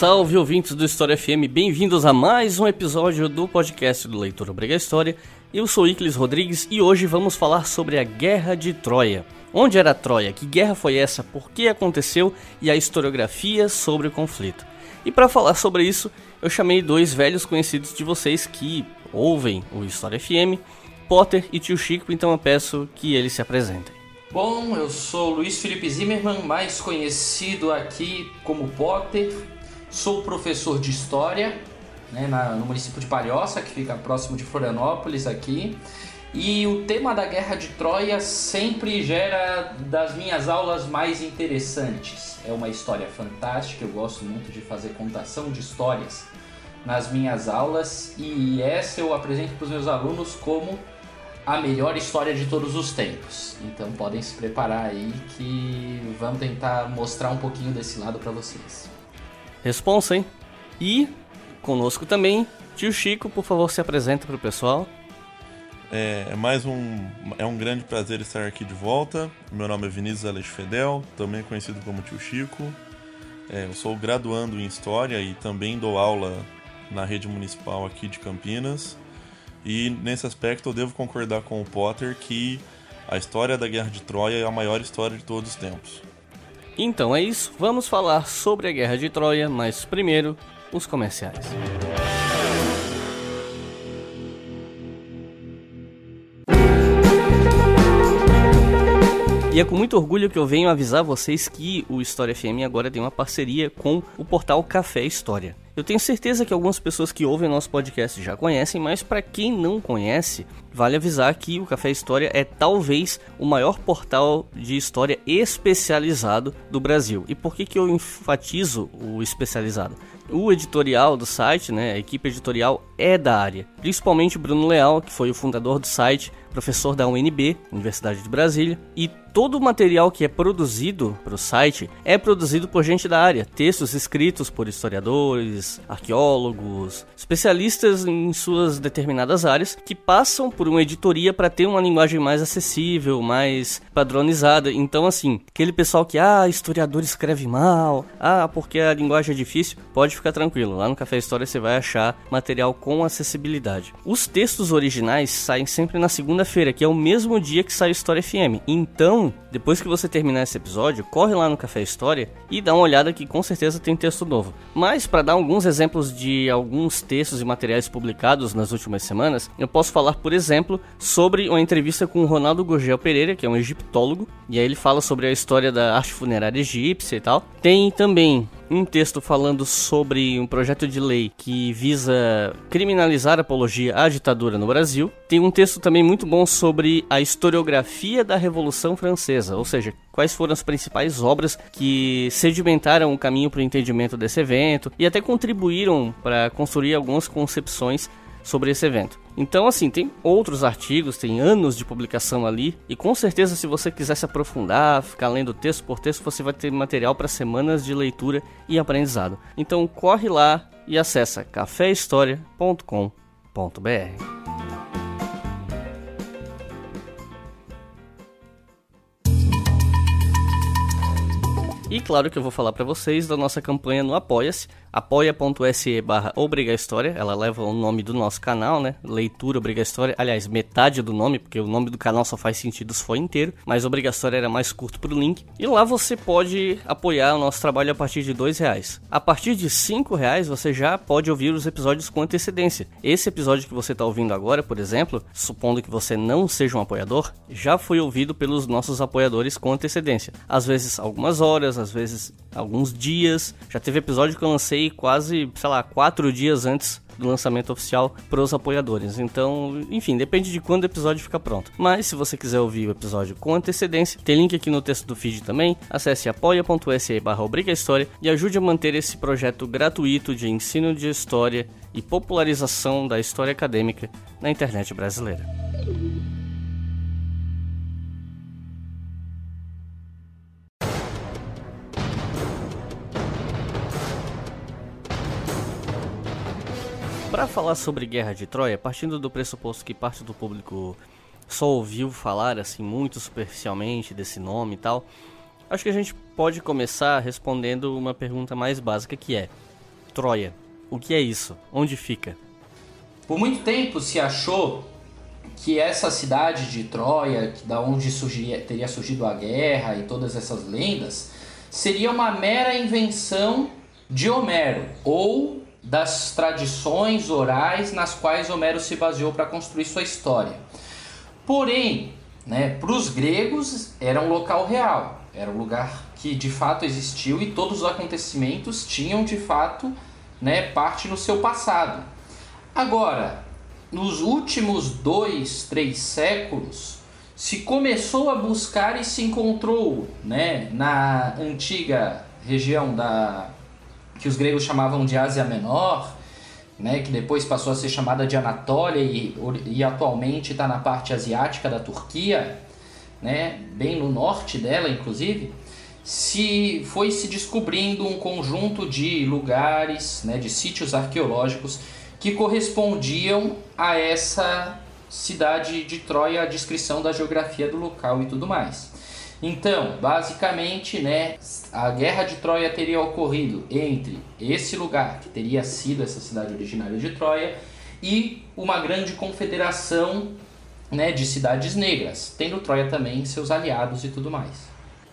Salve ouvintes do História FM, bem-vindos a mais um episódio do podcast do Leitor Obrega História. Eu sou Iclis Rodrigues e hoje vamos falar sobre a Guerra de Troia. Onde era a Troia? Que guerra foi essa? Por que aconteceu? E a historiografia sobre o conflito. E para falar sobre isso, eu chamei dois velhos conhecidos de vocês que ouvem o História FM, Potter e Tio Chico, então eu peço que eles se apresentem. Bom, eu sou Luiz Felipe Zimmermann, mais conhecido aqui como Potter. Sou professor de História né, na, no município de Palhoça, que fica próximo de Florianópolis aqui. E o tema da Guerra de Troia sempre gera das minhas aulas mais interessantes. É uma história fantástica, eu gosto muito de fazer contação de histórias nas minhas aulas e essa eu apresento para os meus alunos como a melhor história de todos os tempos. Então podem se preparar aí que vamos tentar mostrar um pouquinho desse lado para vocês. Responsa, hein? E conosco também. Tio Chico, por favor, se apresenta para o pessoal. É, é, mais um, é um grande prazer estar aqui de volta. Meu nome é Vinícius Alex Fedel, também conhecido como Tio Chico. É, eu sou graduando em História e também dou aula na rede municipal aqui de Campinas. E nesse aspecto eu devo concordar com o Potter que a história da Guerra de Troia é a maior história de todos os tempos. Então é isso, vamos falar sobre a Guerra de Troia, mas primeiro os comerciais. E é com muito orgulho que eu venho avisar vocês que o História FM agora tem uma parceria com o portal Café História. Eu tenho certeza que algumas pessoas que ouvem nosso podcast já conhecem, mas para quem não conhece, vale avisar que o Café História é talvez o maior portal de história especializado do Brasil. E por que, que eu enfatizo o especializado? O editorial do site, né, a equipe editorial é da área, principalmente Bruno Leal, que foi o fundador do site professor da UNB, Universidade de Brasília, e todo o material que é produzido para o site é produzido por gente da área, textos escritos por historiadores, arqueólogos, especialistas em suas determinadas áreas que passam por uma editoria para ter uma linguagem mais acessível, mais padronizada. Então, assim, aquele pessoal que ah, historiador escreve mal, ah, porque a linguagem é difícil, pode ficar tranquilo. Lá no Café História você vai achar material com acessibilidade. Os textos originais saem sempre na segunda segunda-feira, que é o mesmo dia que sai o História FM. Então, depois que você terminar esse episódio, corre lá no Café História e dá uma olhada que com certeza tem texto novo. Mas para dar alguns exemplos de alguns textos e materiais publicados nas últimas semanas, eu posso falar, por exemplo, sobre uma entrevista com o Ronaldo Gurgel Pereira, que é um egiptólogo, e aí ele fala sobre a história da arte funerária egípcia e tal. Tem também um texto falando sobre um projeto de lei que visa criminalizar a apologia à ditadura no Brasil. Tem um texto também muito bom sobre a historiografia da Revolução Francesa, ou seja, quais foram as principais obras que sedimentaram o caminho para o entendimento desse evento e até contribuíram para construir algumas concepções sobre esse evento. Então, assim, tem outros artigos, tem anos de publicação ali, e com certeza, se você quiser se aprofundar, ficar lendo texto por texto, você vai ter material para semanas de leitura e aprendizado. Então, corre lá e acessa caféhistoria.com.br. E claro que eu vou falar para vocês da nossa campanha no Apoia-se, apoia.se barra Obriga História, ela leva o nome do nosso canal, né? Leitura Obriga História, aliás, metade do nome, porque o nome do canal só faz sentido se for inteiro, mas Obriga História era mais curto pro link. E lá você pode apoiar o nosso trabalho a partir de dois reais. A partir de cinco reais você já pode ouvir os episódios com antecedência. Esse episódio que você está ouvindo agora, por exemplo, supondo que você não seja um apoiador, já foi ouvido pelos nossos apoiadores com antecedência. Às vezes algumas horas, às vezes alguns dias. Já teve episódio que eu lancei aí quase, sei lá, quatro dias antes do lançamento oficial para os apoiadores. Então, enfim, depende de quando o episódio fica pronto. Mas se você quiser ouvir o episódio com antecedência, tem link aqui no texto do feed também. Acesse apoia.se barra História e ajude a manter esse projeto gratuito de ensino de história e popularização da história acadêmica na internet brasileira. Para falar sobre Guerra de Troia, partindo do pressuposto que parte do público só ouviu falar assim muito superficialmente desse nome e tal, acho que a gente pode começar respondendo uma pergunta mais básica que é: Troia, o que é isso? Onde fica? Por muito tempo se achou que essa cidade de Troia, da onde surgiria, teria surgido a guerra e todas essas lendas, seria uma mera invenção de Homero ou das tradições orais nas quais Homero se baseou para construir sua história. Porém, né, para os gregos era um local real, era um lugar que de fato existiu e todos os acontecimentos tinham de fato né, parte no seu passado. Agora, nos últimos dois, três séculos, se começou a buscar e se encontrou né, na antiga região da que os gregos chamavam de Ásia Menor, né, que depois passou a ser chamada de Anatólia e, e atualmente está na parte asiática da Turquia, né, bem no norte dela, inclusive, se foi se descobrindo um conjunto de lugares, né, de sítios arqueológicos que correspondiam a essa cidade de Troia, a descrição da geografia do local e tudo mais. Então, basicamente, né, a guerra de Troia teria ocorrido entre esse lugar, que teria sido essa cidade originária de Troia, e uma grande confederação né, de cidades negras, tendo Troia também seus aliados e tudo mais.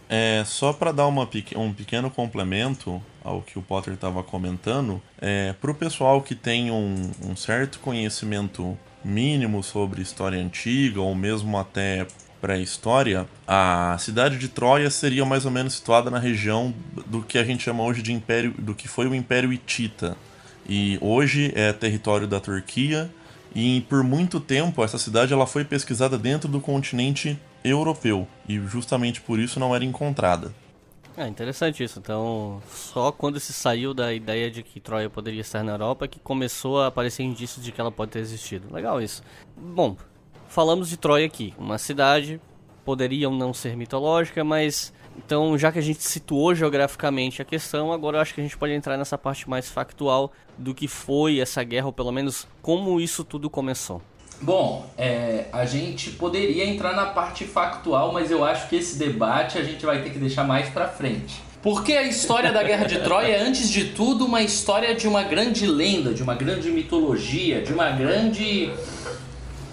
É, só para dar uma, um pequeno complemento ao que o Potter estava comentando, é, para o pessoal que tem um, um certo conhecimento mínimo sobre história antiga ou mesmo até pré-história, a cidade de Troia seria mais ou menos situada na região do que a gente chama hoje de império, do que foi o Império Hitita. E hoje é território da Turquia e por muito tempo essa cidade ela foi pesquisada dentro do continente europeu e justamente por isso não era encontrada. É interessante isso. Então, só quando se saiu da ideia de que Troia poderia estar na Europa que começou a aparecer indícios de que ela pode ter existido. Legal isso. Bom, falamos de Troia aqui, uma cidade poderiam não ser mitológica, mas então já que a gente situou geograficamente a questão, agora eu acho que a gente pode entrar nessa parte mais factual do que foi essa guerra ou pelo menos como isso tudo começou. Bom, é, a gente poderia entrar na parte factual, mas eu acho que esse debate a gente vai ter que deixar mais para frente. Porque a história da Guerra de Troia é, antes de tudo, uma história de uma grande lenda, de uma grande mitologia, de uma grande.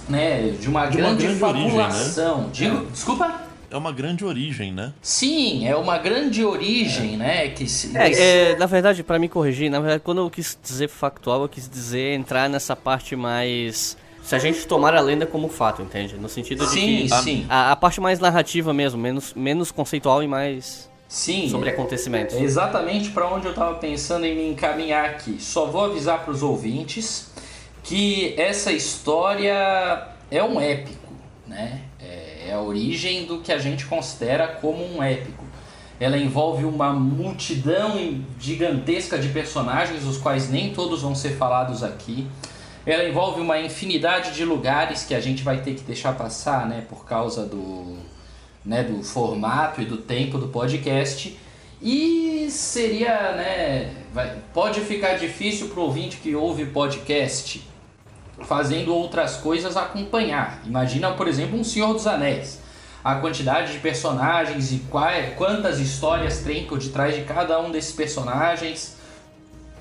Né, de uma De grande, grande origem, fabulação. Digo, desculpa? É uma grande origem, né? Sim, é uma grande origem, né? Que se, É, é, na verdade, para me corrigir, na verdade, quando eu quis dizer factual, eu quis dizer entrar nessa parte mais. Se a gente tomar a lenda como fato, entende? No sentido de Sim, que. sim. A, a parte mais narrativa mesmo, menos, menos conceitual e mais Sim, sobre é- acontecimentos. É exatamente para onde eu estava pensando em me encaminhar aqui. Só vou avisar para os ouvintes que essa história é um épico, né? É, é a origem do que a gente considera como um épico. Ela envolve uma multidão gigantesca de personagens, os quais nem todos vão ser falados aqui. Ela envolve uma infinidade de lugares que a gente vai ter que deixar passar, né, por causa do, né, do formato e do tempo do podcast. E seria, né, vai- pode ficar difícil para o ouvinte que ouve podcast fazendo outras coisas acompanhar. Imagina, por exemplo, um Senhor dos Anéis. A quantidade de personagens e quantas histórias tem por detrás de cada um desses personagens.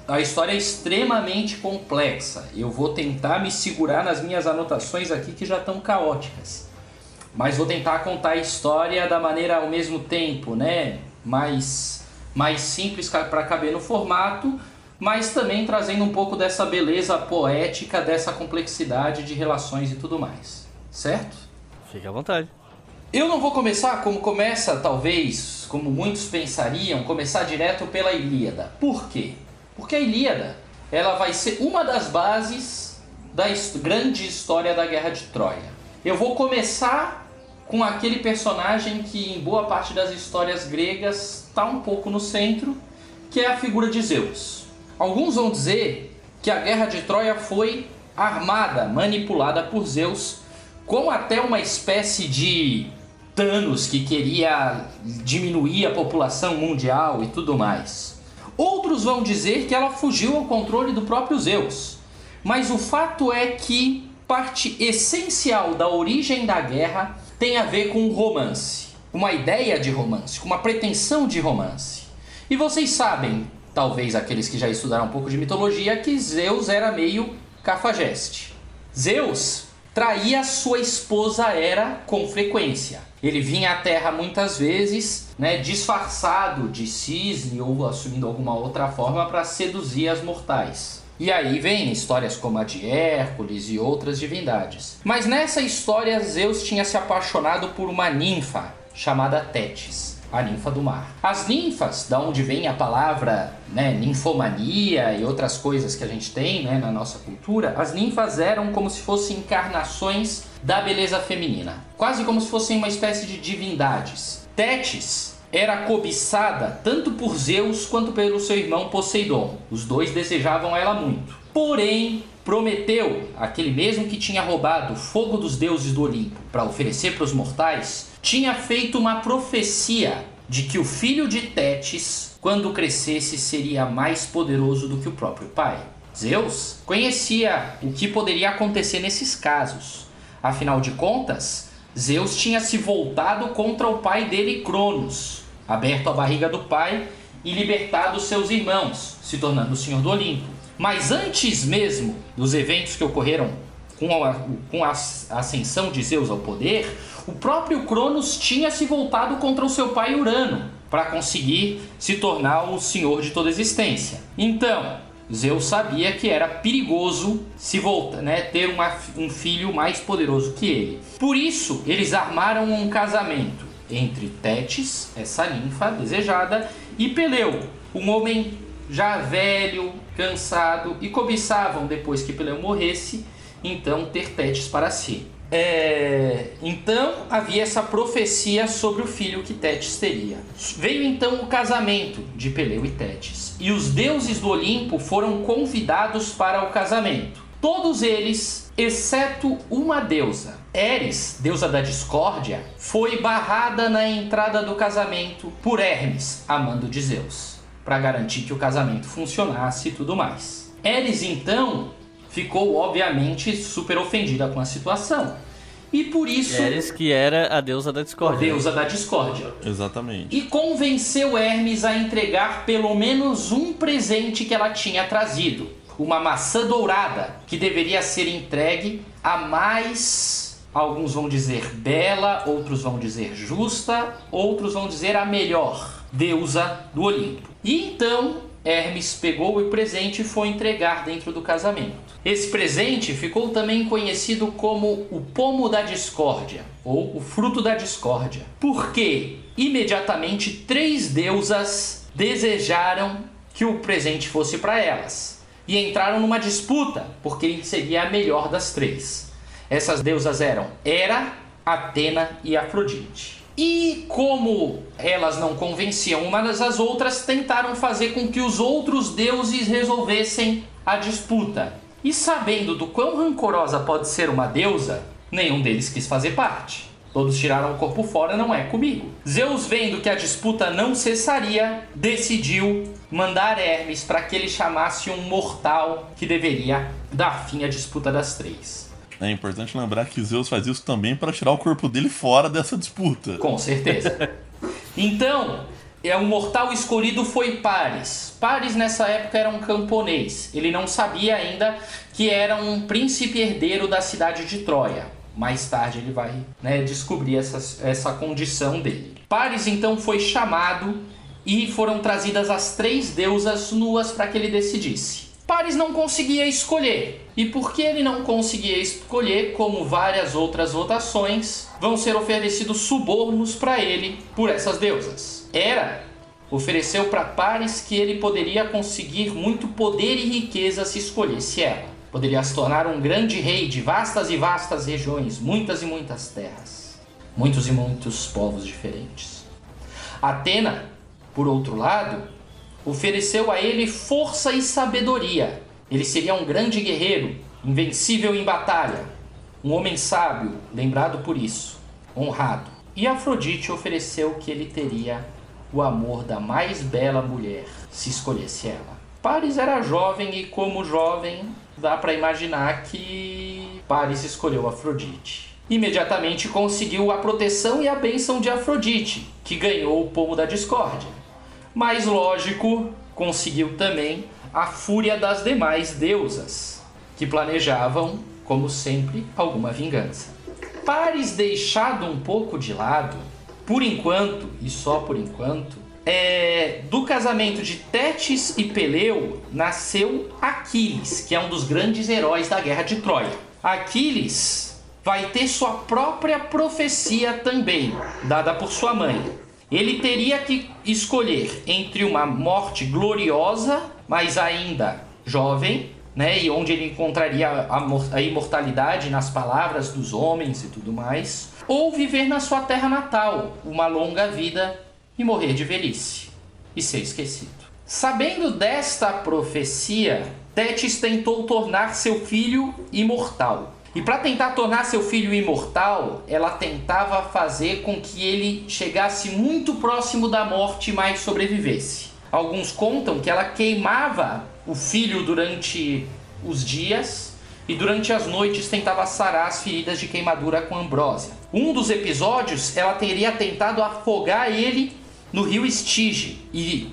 A história é extremamente complexa. Eu vou tentar me segurar nas minhas anotações aqui que já estão caóticas. Mas vou tentar contar a história da maneira ao mesmo tempo, né? Mais, mais simples para caber no formato, mas também trazendo um pouco dessa beleza poética, dessa complexidade de relações e tudo mais. Certo? Fique à vontade. Eu não vou começar como começa, talvez, como muitos pensariam, começar direto pela Ilíada. Por quê? Porque a Ilíada, ela vai ser uma das bases da grande história da Guerra de Troia. Eu vou começar com aquele personagem que em boa parte das histórias gregas está um pouco no centro, que é a figura de Zeus. Alguns vão dizer que a Guerra de Troia foi armada, manipulada por Zeus, como até uma espécie de Thanos que queria diminuir a população mundial e tudo mais. Outros vão dizer que ela fugiu ao controle do próprio Zeus, Mas o fato é que parte essencial da origem da guerra tem a ver com o romance. Uma ideia de romance, com uma pretensão de romance. E vocês sabem, talvez aqueles que já estudaram um pouco de mitologia, que Zeus era meio cafajeste. Zeus traía sua esposa Hera com frequência. Ele vinha à Terra muitas vezes, né, disfarçado de cisne ou assumindo alguma outra forma para seduzir as mortais. E aí vem histórias como a de Hércules e outras divindades. Mas nessa história Zeus tinha se apaixonado por uma ninfa chamada Tétis a ninfa do mar. As ninfas, da onde vem a palavra né, ninfomania e outras coisas que a gente tem né, na nossa cultura, as ninfas eram como se fossem encarnações da beleza feminina, quase como se fossem uma espécie de divindades. Tétis era cobiçada tanto por Zeus quanto pelo seu irmão Poseidon. Os dois desejavam ela muito. Porém, Prometeu, aquele mesmo que tinha roubado o fogo dos deuses do Olimpo para oferecer para os mortais, tinha feito uma profecia de que o filho de Tétis, quando crescesse, seria mais poderoso do que o próprio pai. Zeus conhecia o que poderia acontecer nesses casos. Afinal de contas, Zeus tinha se voltado contra o pai dele, Cronos, aberto a barriga do pai e libertado seus irmãos, se tornando o senhor do Olimpo. Mas antes mesmo dos eventos que ocorreram com a, com a ascensão de Zeus ao poder, o próprio Cronos tinha se voltado contra o seu pai Urano para conseguir se tornar o senhor de toda a existência. Então, Zeus sabia que era perigoso se voltar, né, ter uma, um filho mais poderoso que ele. Por isso, eles armaram um casamento entre Tétis, essa ninfa desejada, e Peleu, um homem já velho, cansado, e cobiçavam, depois que Peleu morresse, então ter Tétis para si. É... Então havia essa profecia sobre o filho que Tétis teria. Veio então o casamento de Peleu e Tétis, e os deuses do Olimpo foram convidados para o casamento. Todos eles, exceto uma deusa, Eris, deusa da discórdia, foi barrada na entrada do casamento por Hermes, amando de Zeus para garantir que o casamento funcionasse e tudo mais. Eris então ficou obviamente super ofendida com a situação. E por isso. Eris, que era a deusa da discórdia. A deusa da discórdia. Exatamente. E convenceu Hermes a entregar pelo menos um presente que ela tinha trazido: uma maçã dourada, que deveria ser entregue a mais. Alguns vão dizer bela, outros vão dizer justa, outros vão dizer a melhor deusa do Olimpo. E então Hermes pegou o presente e foi entregar dentro do casamento. Esse presente ficou também conhecido como o pomo da discórdia ou o fruto da discórdia, porque imediatamente três deusas desejaram que o presente fosse para elas e entraram numa disputa por quem seria a melhor das três. Essas deusas eram Hera, Atena e Afrodite. E como elas não convenciam umas às outras, tentaram fazer com que os outros deuses resolvessem a disputa. E sabendo do quão rancorosa pode ser uma deusa, nenhum deles quis fazer parte. Todos tiraram o corpo fora, não é comigo. Zeus, vendo que a disputa não cessaria, decidiu mandar Hermes para que ele chamasse um mortal que deveria dar fim à disputa das três. É importante lembrar que Zeus faz isso também para tirar o corpo dele fora dessa disputa. Com certeza. Então, é um mortal escolhido foi Paris. Paris nessa época era um camponês. Ele não sabia ainda que era um príncipe herdeiro da cidade de Troia. Mais tarde ele vai né, descobrir essa, essa condição dele. Paris então foi chamado e foram trazidas as três deusas nuas para que ele decidisse. Paris não conseguia escolher. E porque ele não conseguia escolher, como várias outras votações, vão ser oferecidos subornos para ele por essas deusas. Hera ofereceu para Paris que ele poderia conseguir muito poder e riqueza se escolhesse ela. Poderia se tornar um grande rei de vastas e vastas regiões, muitas e muitas terras, muitos e muitos povos diferentes. Atena, por outro lado, ofereceu a ele força e sabedoria. Ele seria um grande guerreiro, invencível em batalha, um homem sábio, lembrado por isso, honrado. E Afrodite ofereceu que ele teria o amor da mais bela mulher, se escolhesse ela. Paris era jovem e, como jovem, dá para imaginar que Paris escolheu Afrodite. Imediatamente conseguiu a proteção e a bênção de Afrodite, que ganhou o pomo da discórdia. Mas lógico, conseguiu também a fúria das demais deusas, que planejavam, como sempre, alguma vingança. Paris deixado um pouco de lado, por enquanto, e só por enquanto, é, do casamento de Tétis e Peleu nasceu Aquiles, que é um dos grandes heróis da guerra de Troia. Aquiles vai ter sua própria profecia também, dada por sua mãe. Ele teria que escolher entre uma morte gloriosa, mas ainda jovem, né, e onde ele encontraria a, a imortalidade nas palavras dos homens e tudo mais, ou viver na sua terra natal, uma longa vida e morrer de velhice e ser esquecido. Sabendo desta profecia, Tétis tentou tornar seu filho imortal. E para tentar tornar seu filho imortal, ela tentava fazer com que ele chegasse muito próximo da morte, mas sobrevivesse. Alguns contam que ela queimava o filho durante os dias e durante as noites tentava sarar as feridas de queimadura com ambrósia. Um dos episódios, ela teria tentado afogar ele no rio Estige,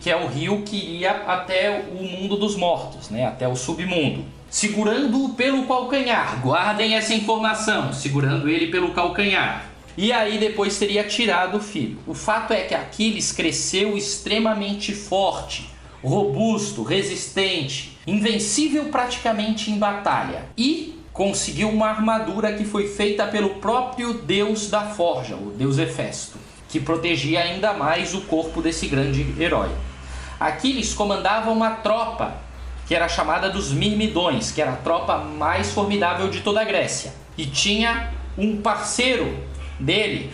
que é o rio que ia até o mundo dos mortos, né, até o submundo. Segurando-o pelo calcanhar, guardem essa informação, segurando ele pelo calcanhar. E aí depois teria tirado o filho. O fato é que Aquiles cresceu extremamente forte, robusto, resistente, invencível praticamente em batalha e conseguiu uma armadura que foi feita pelo próprio deus da forja, o deus Hefesto que protegia ainda mais o corpo desse grande herói. Aquiles comandava uma tropa que era chamada dos Mirmidões, que era a tropa mais formidável de toda a Grécia. E tinha um parceiro dele,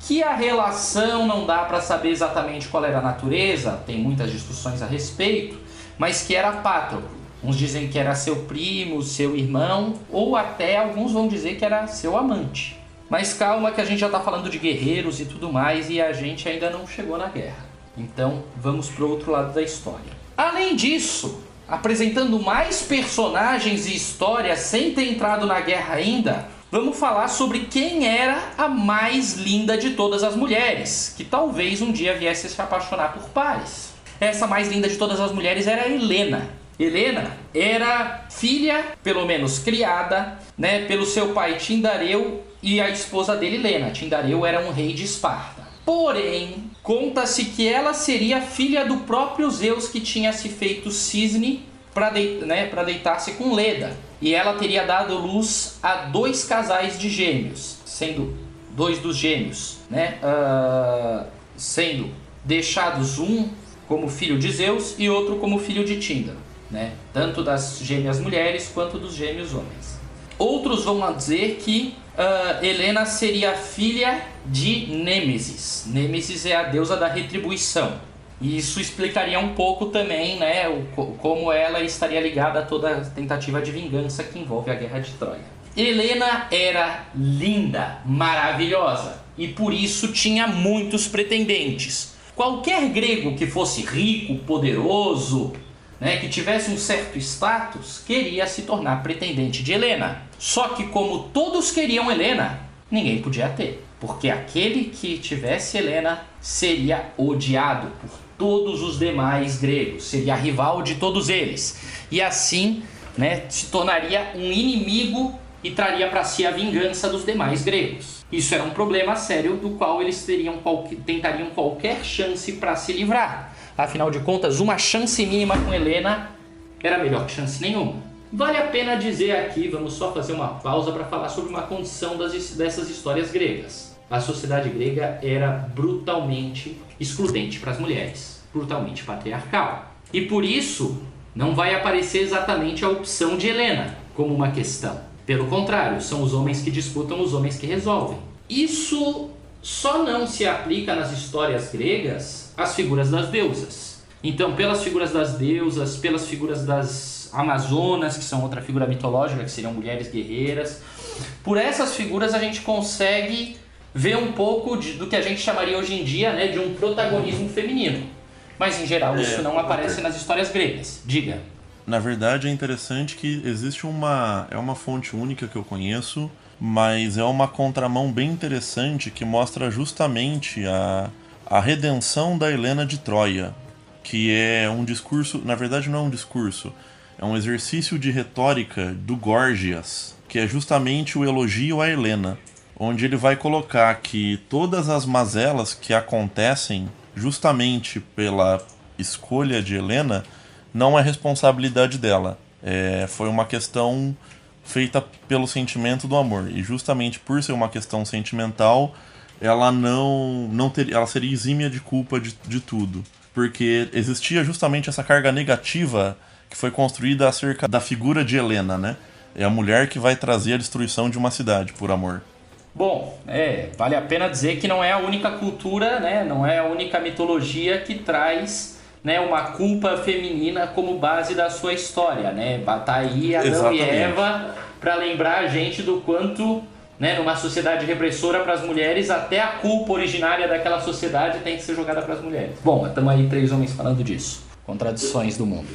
que a relação não dá para saber exatamente qual era a natureza, tem muitas discussões a respeito, mas que era Pátroclo. Uns dizem que era seu primo, seu irmão, ou até alguns vão dizer que era seu amante. Mas calma que a gente já está falando de guerreiros e tudo mais e a gente ainda não chegou na guerra. Então vamos para o outro lado da história. Além disso, apresentando mais personagens e histórias sem ter entrado na guerra ainda, vamos falar sobre quem era a mais linda de todas as mulheres, que talvez um dia viesse se apaixonar por Paris. Essa mais linda de todas as mulheres era Helena. Helena era filha, pelo menos criada, né, pelo seu pai Tindareu e a esposa dele, Lena. Tindareu era um rei de Esparta. Porém, conta-se que ela seria filha do próprio Zeus que tinha se feito cisne para né, deitar-se com Leda. E ela teria dado luz a dois casais de gêmeos, sendo dois dos gêmeos, né, uh, sendo deixados um como filho de Zeus e outro como filho de Tíndaro, né, tanto das gêmeas mulheres quanto dos gêmeos homens. Outros vão dizer que uh, Helena seria filha de Nêmesis. Nêmesis é a deusa da retribuição. E isso explicaria um pouco também né, o, como ela estaria ligada a toda a tentativa de vingança que envolve a guerra de Troia. Helena era linda, maravilhosa e por isso tinha muitos pretendentes. Qualquer grego que fosse rico, poderoso, né, que tivesse um certo status, queria se tornar pretendente de Helena. Só que, como todos queriam Helena, ninguém podia ter, porque aquele que tivesse Helena seria odiado por todos os demais gregos, seria rival de todos eles, e assim né, se tornaria um inimigo e traria para si a vingança dos demais gregos. Isso era um problema sério do qual eles teriam tentariam qualquer chance para se livrar. Afinal de contas, uma chance mínima com Helena era melhor que chance nenhuma. Vale a pena dizer aqui, vamos só fazer uma pausa para falar sobre uma condição das, dessas histórias gregas. A sociedade grega era brutalmente excludente para as mulheres, brutalmente patriarcal. E por isso, não vai aparecer exatamente a opção de Helena como uma questão. Pelo contrário, são os homens que disputam, os homens que resolvem. Isso só não se aplica nas histórias gregas às figuras das deusas. Então, pelas figuras das deusas, pelas figuras das Amazonas, que são outra figura mitológica, que seriam mulheres guerreiras, por essas figuras a gente consegue ver um pouco de, do que a gente chamaria hoje em dia né, de um protagonismo feminino. Mas em geral isso é, não aparece nas histórias gregas. Diga. Na verdade, é interessante que existe uma. É uma fonte única que eu conheço, mas é uma contramão bem interessante que mostra justamente a, a redenção da Helena de Troia, que é um discurso. Na verdade, não é um discurso, é um exercício de retórica do Gorgias, que é justamente o elogio a Helena, onde ele vai colocar que todas as mazelas que acontecem justamente pela escolha de Helena não é responsabilidade dela. É, foi uma questão feita pelo sentimento do amor. E justamente por ser uma questão sentimental, ela não, não ter, ela seria exímia de culpa de, de tudo. Porque existia justamente essa carga negativa que foi construída acerca da figura de Helena, né? É a mulher que vai trazer a destruição de uma cidade por amor. Bom, é, vale a pena dizer que não é a única cultura, né? Não é a única mitologia que traz né, uma culpa feminina como base da sua história, né? Tá aí Adão Exatamente. e Eva para lembrar a gente do quanto, né, numa sociedade repressora para as mulheres, até a culpa originária daquela sociedade tem que ser jogada para as mulheres. Bom, estamos aí três homens falando disso. Contradições do mundo.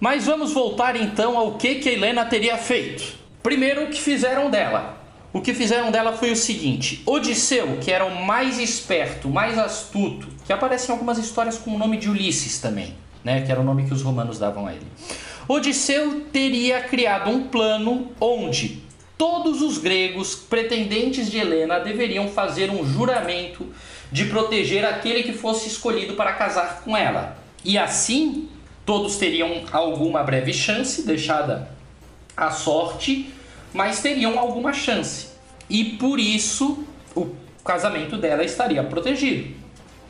Mas vamos voltar então ao que que a Helena teria feito. Primeiro, o que fizeram dela. O que fizeram dela foi o seguinte: Odisseu, que era o mais esperto, mais astuto, que aparece em algumas histórias com o nome de Ulisses também, né, que era o nome que os romanos davam a ele. Odisseu teria criado um plano onde todos os gregos pretendentes de Helena deveriam fazer um juramento de proteger aquele que fosse escolhido para casar com ela. E assim, todos teriam alguma breve chance, deixada à sorte, mas teriam alguma chance. E por isso o casamento dela estaria protegido.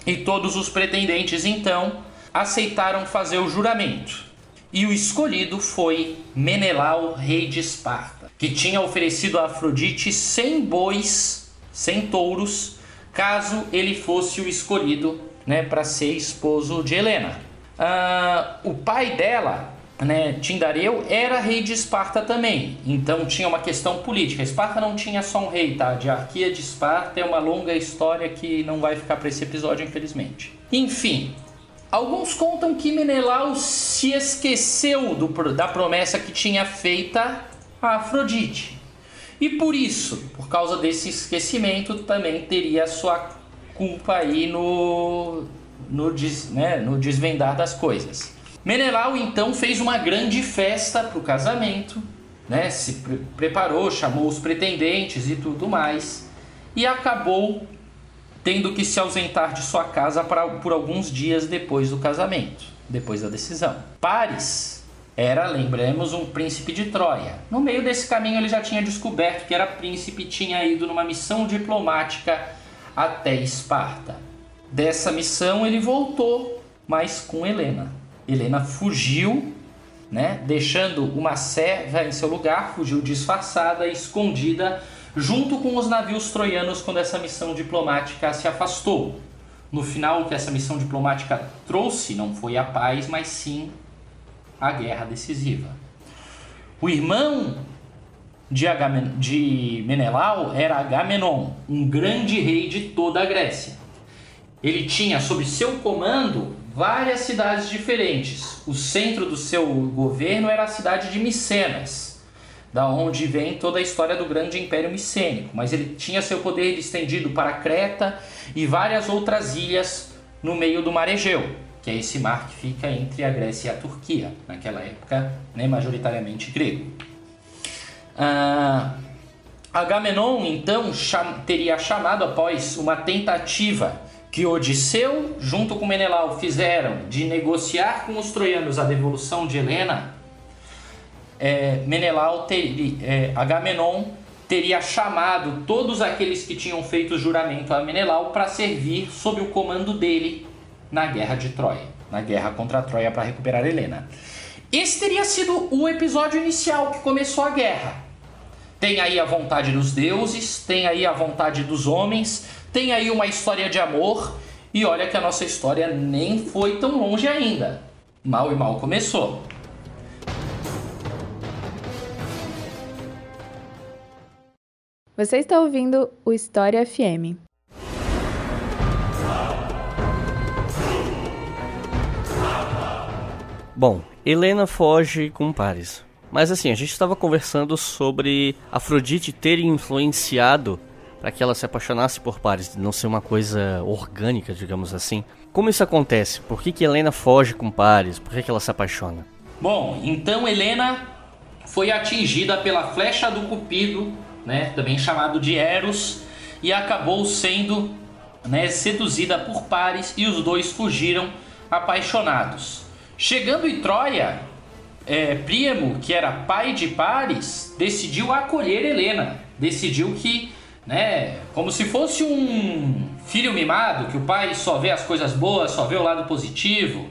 E todos os pretendentes então aceitaram fazer o juramento. E o escolhido foi Menelau, rei de Esparta, que tinha oferecido a Afrodite 100 bois, 100 touros, caso ele fosse o escolhido né, para ser esposo de Helena. Ah, o pai dela, né, Tindareu, era rei de Esparta também, então tinha uma questão política. Esparta não tinha só um rei, tá? A diarquia de Esparta é uma longa história que não vai ficar para esse episódio, infelizmente. Enfim, Alguns contam que Menelau se esqueceu do, da promessa que tinha feita a Afrodite. E por isso, por causa desse esquecimento, também teria sua culpa aí no, no, des, né, no desvendar das coisas. Menelau então fez uma grande festa para o casamento, né, se pre preparou, chamou os pretendentes e tudo mais, e acabou tendo que se ausentar de sua casa pra, por alguns dias depois do casamento, depois da decisão. Paris era, lembremos, um príncipe de Troia. No meio desse caminho ele já tinha descoberto que era príncipe e tinha ido numa missão diplomática até Esparta. Dessa missão ele voltou, mas com Helena. Helena fugiu, né, deixando uma serva em seu lugar, fugiu disfarçada, escondida junto com os navios troianos quando essa missão diplomática se afastou. No final, o que essa missão diplomática trouxe não foi a paz, mas sim a guerra decisiva. O irmão de, Agamen de Menelau era Agamenon, um grande rei de toda a Grécia. Ele tinha sob seu comando várias cidades diferentes. O centro do seu governo era a cidade de Micenas da onde vem toda a história do grande império micênico, mas ele tinha seu poder estendido para Creta e várias outras ilhas no meio do mar Egeu, que é esse mar que fica entre a Grécia e a Turquia, naquela época né, majoritariamente grego. Ah, Agamenon então cham teria chamado após uma tentativa que Odisseu junto com Menelau fizeram de negociar com os troianos a devolução de Helena é, Menelau teria, é, Agamenon teria chamado todos aqueles que tinham feito juramento a Menelau para servir sob o comando dele na guerra de Troia, na guerra contra a Troia para recuperar Helena. Esse teria sido o episódio inicial que começou a guerra. Tem aí a vontade dos deuses, tem aí a vontade dos homens, tem aí uma história de amor, e olha que a nossa história nem foi tão longe ainda. Mal e mal começou. Você está ouvindo o História FM. Bom, Helena foge com Paris. Mas assim, a gente estava conversando sobre Afrodite ter influenciado para que ela se apaixonasse por Paris, não ser uma coisa orgânica, digamos assim. Como isso acontece? Por que, que Helena foge com Paris? Por que, que ela se apaixona? Bom, então Helena foi atingida pela flecha do Cupido, né, também chamado de Eros, e acabou sendo né, seduzida por Paris e os dois fugiram apaixonados. Chegando em Troia, é, Príamo, que era pai de Paris, decidiu acolher Helena. Decidiu que, né, como se fosse um filho mimado, que o pai só vê as coisas boas, só vê o lado positivo,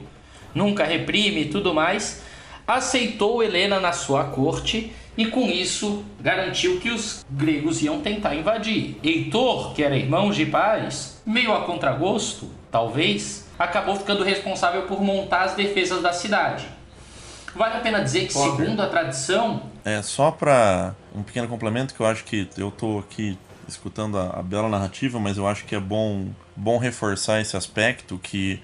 nunca reprime e tudo mais, aceitou Helena na sua corte e com isso garantiu que os gregos iam tentar invadir. Heitor, que era irmão de Paris, meio a contragosto, talvez, acabou ficando responsável por montar as defesas da cidade. Vale a pena dizer que, segundo a tradição. É, só para um pequeno complemento que eu acho que eu tô aqui escutando a, a, bela narrativa, mas eu acho que é bom, bom reforçar esse aspecto que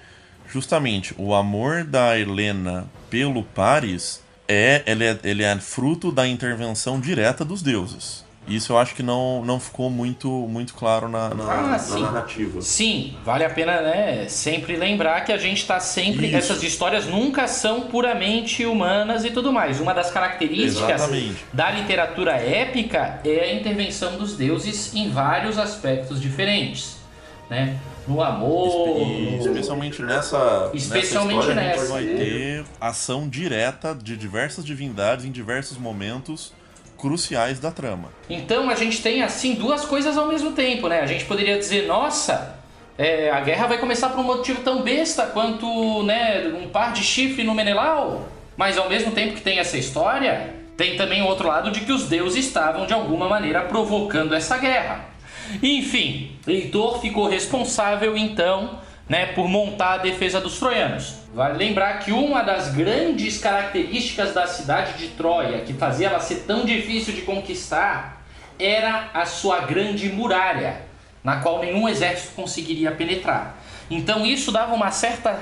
justamente o amor da Helena pelo Paris é ele, é ele é fruto da intervenção direta dos deuses. Isso eu acho que não, não ficou muito, muito claro na, na, ah, na narrativa. Sim, vale a pena né, sempre lembrar que a gente está sempre. Isso. Essas histórias nunca são puramente humanas e tudo mais. Uma das características Exatamente. da literatura épica é a intervenção dos deuses em vários aspectos diferentes. Né? No amor. E, especialmente nessa. Especialmente nessa. História, nessa. A gente vai ter ação direta de diversas divindades em diversos momentos cruciais da trama. Então a gente tem assim duas coisas ao mesmo tempo, né? A gente poderia dizer, nossa, é, a guerra vai começar por um motivo tão besta quanto né, um par de chifre no Menelau, mas ao mesmo tempo que tem essa história, tem também o outro lado de que os deuses estavam de alguma maneira provocando essa guerra. Enfim, Heitor ficou responsável então né, por montar a defesa dos troianos. Vale lembrar que uma das grandes características da cidade de Troia, que fazia ela ser tão difícil de conquistar, era a sua grande muralha, na qual nenhum exército conseguiria penetrar. Então isso dava uma certa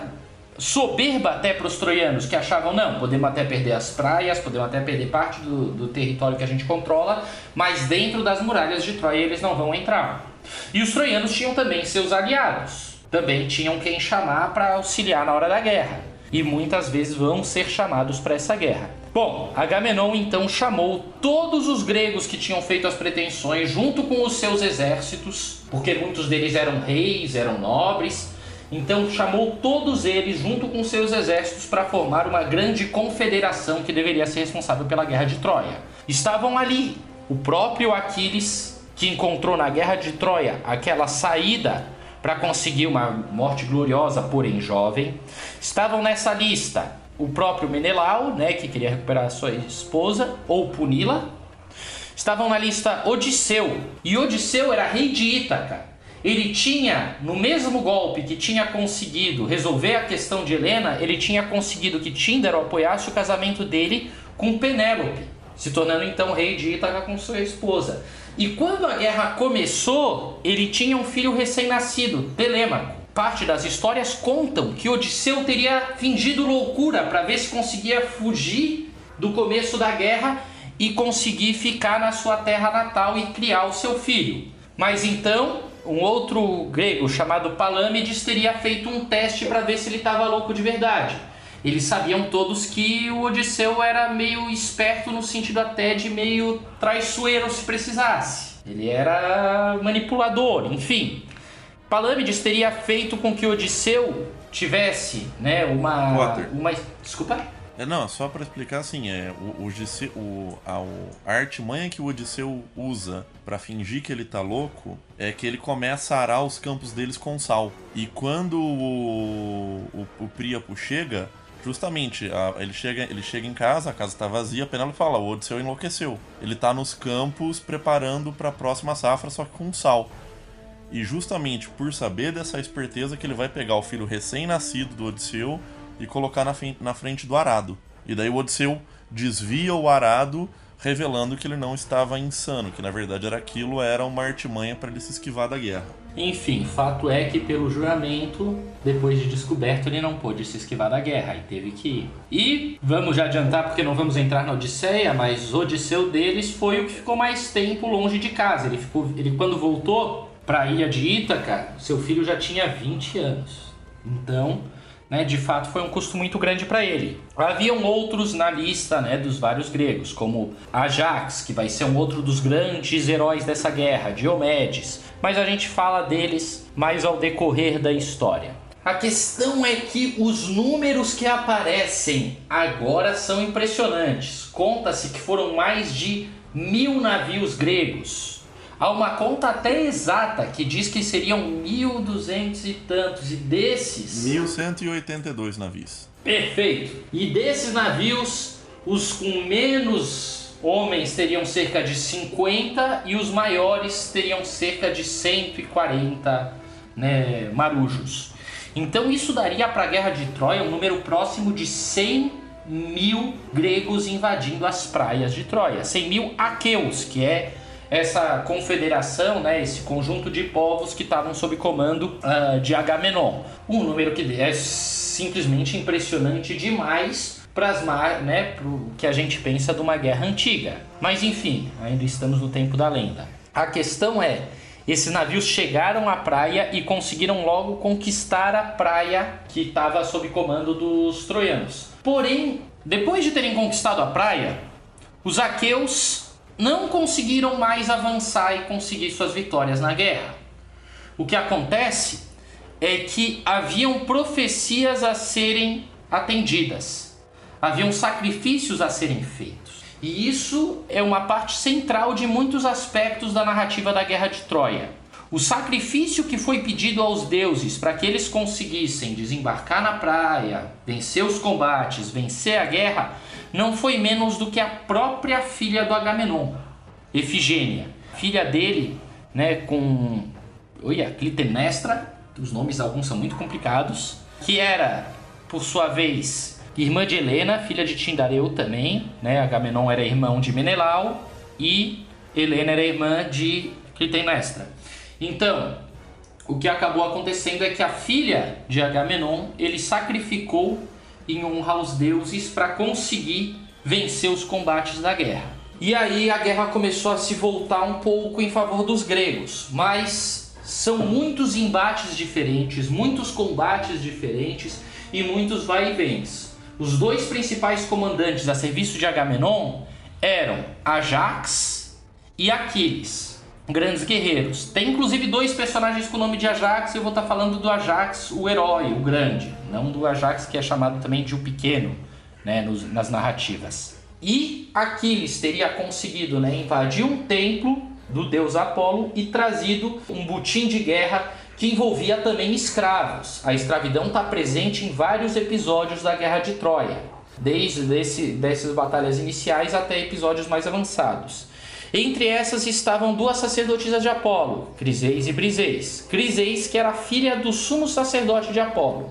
soberba até para os troianos, que achavam, não, podemos até perder as praias, podemos até perder parte do, do território que a gente controla, mas dentro das muralhas de Troia eles não vão entrar. E os troianos tinham também seus aliados também tinham quem chamar para auxiliar na hora da guerra. E muitas vezes vão ser chamados para essa guerra. Bom, Agamenon então chamou todos os gregos que tinham feito as pretensões junto com os seus exércitos, porque muitos deles eram reis, eram nobres. Então chamou todos eles junto com seus exércitos para formar uma grande confederação que deveria ser responsável pela guerra de Troia. Estavam ali o próprio Aquiles, que encontrou na guerra de Troia aquela saída para conseguir uma morte gloriosa, porém jovem. Estavam nessa lista o próprio Menelau, né, que queria recuperar sua esposa, ou puni-la. Estavam na lista Odisseu, e Odisseu era rei de Ítaca. Ele tinha, no mesmo golpe que tinha conseguido resolver a questão de Helena, ele tinha conseguido que Tíndaro apoiasse o casamento dele com Penélope, se tornando então rei de Ítaca com sua esposa. E quando a guerra começou, ele tinha um filho recém-nascido, Telêmaco. Parte das histórias contam que Odisseu teria fingido loucura para ver se conseguia fugir do começo da guerra e conseguir ficar na sua terra natal e criar o seu filho. Mas então, um outro grego chamado Palâmedes teria feito um teste para ver se ele estava louco de verdade. Eles sabiam todos que o Odisseu era meio esperto no sentido até de meio traiçoeiro se precisasse. Ele era manipulador, enfim. Palâmedes teria feito com que Odisseu tivesse, né, uma Potter. uma desculpa. É, não, só para explicar assim, é o, o, o, a, a artimanha que o Odisseu usa para fingir que ele tá louco é que ele começa a arar os campos deles com sal. E quando o, o, o Príapo chega, Justamente, a, ele, chega, ele chega em casa, a casa está vazia, a Penélope fala: o Odisseu enlouqueceu. Ele está nos campos preparando para a próxima safra, só que com sal. E justamente por saber dessa esperteza que ele vai pegar o filho recém-nascido do Odisseu e colocar na, na frente do arado. E daí o Odisseu desvia o arado revelando que ele não estava insano, que na verdade era aquilo, era uma artimanha para ele se esquivar da guerra. Enfim, fato é que pelo juramento, depois de descoberto, ele não pôde se esquivar da guerra e teve que ir. E vamos já adiantar porque não vamos entrar na Odisseia, mas o Odisseu deles foi o que ficou mais tempo longe de casa. Ele ficou, ele quando voltou para a ilha de Ítaca, seu filho já tinha 20 anos. Então, né, de fato foi um custo muito grande para ele. Haviam outros na lista né, dos vários gregos, como Ajax, que vai ser um outro dos grandes heróis dessa guerra, Diomedes, mas a gente fala deles mais ao decorrer da história. A questão é que os números que aparecem agora são impressionantes. Conta-se que foram mais de mil navios gregos Há uma conta até exata que diz que seriam 1.200 e tantos, e desses. 1182 navios. Perfeito! E desses navios, os com menos homens teriam cerca de 50 e os maiores teriam cerca de 140 né, marujos. Então isso daria para a Guerra de Troia um número próximo de 100 mil gregos invadindo as praias de Troia. 100 mil aqueus, que é essa confederação, né, esse conjunto de povos que estavam sob comando uh, de Agamenon. Um número que é simplesmente impressionante demais para né, o que a gente pensa de uma guerra antiga. Mas enfim, ainda estamos no tempo da lenda. A questão é, esses navios chegaram à praia e conseguiram logo conquistar a praia que estava sob comando dos troianos. Porém, depois de terem conquistado a praia, os aqueus não conseguiram mais avançar e conseguir suas vitórias na guerra. O que acontece é que haviam profecias a serem atendidas, haviam sacrifícios a serem feitos. E isso é uma parte central de muitos aspectos da narrativa da Guerra de Troia. O sacrifício que foi pedido aos deuses para que eles conseguissem desembarcar na praia, vencer os combates, vencer a guerra, não foi menos do que a própria filha do Agamenon, Efigênia. Filha dele, né, com olha, Clitemnestra, os nomes alguns são muito complicados, que era, por sua vez, irmã de Helena, filha de Tindareu também, né? Agamenon era irmão de Menelau e Helena era irmã de Clitemnestra. Então, o que acabou acontecendo é que a filha de Agamenon, ele sacrificou em honra aos deuses para conseguir vencer os combates da guerra. E aí a guerra começou a se voltar um pouco em favor dos gregos, mas são muitos embates diferentes, muitos combates diferentes e muitos vai e vens. Os dois principais comandantes a serviço de Agamenon eram Ajax e Aquiles grandes guerreiros. Tem inclusive dois personagens com o nome de Ajax, e eu vou estar falando do Ajax, o herói, o grande, não do Ajax que é chamado também de o pequeno, né, nos, nas narrativas. E Aquiles teria conseguido né, invadir um templo do deus Apolo e trazido um butim de guerra que envolvia também escravos. A escravidão está presente em vários episódios da Guerra de Troia, desde esse, dessas batalhas iniciais até episódios mais avançados. Entre essas estavam duas sacerdotisas de Apolo, Criseis e Briseis. Criseis, que era filha do sumo sacerdote de Apolo.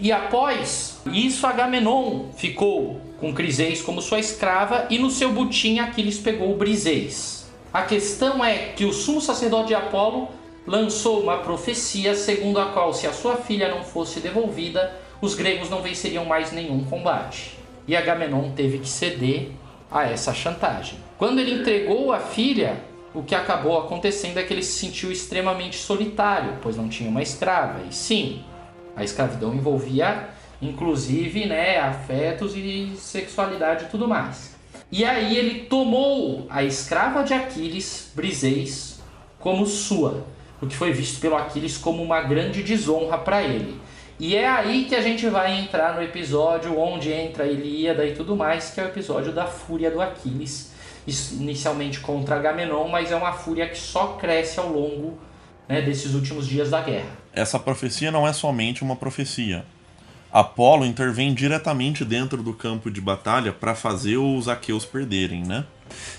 E após isso, Agamenon ficou com Criseis como sua escrava e no seu butim Aquiles pegou Briseis. A questão é que o sumo sacerdote de Apolo lançou uma profecia segundo a qual, se a sua filha não fosse devolvida, os gregos não venceriam mais nenhum combate. E Agamenon teve que ceder a essa chantagem. Quando ele entregou a filha, o que acabou acontecendo é que ele se sentiu extremamente solitário, pois não tinha uma escrava. E sim, a escravidão envolvia inclusive né, afetos e sexualidade e tudo mais. E aí ele tomou a escrava de Aquiles, Briseis, como sua, o que foi visto pelo Aquiles como uma grande desonra para ele. E é aí que a gente vai entrar no episódio onde entra a Ilíada e tudo mais, que é o episódio da fúria do Aquiles, inicialmente contra Agamenon, mas é uma fúria que só cresce ao longo né, desses últimos dias da guerra. Essa profecia não é somente uma profecia. Apolo intervém diretamente dentro do campo de batalha para fazer os aqueus perderem, né?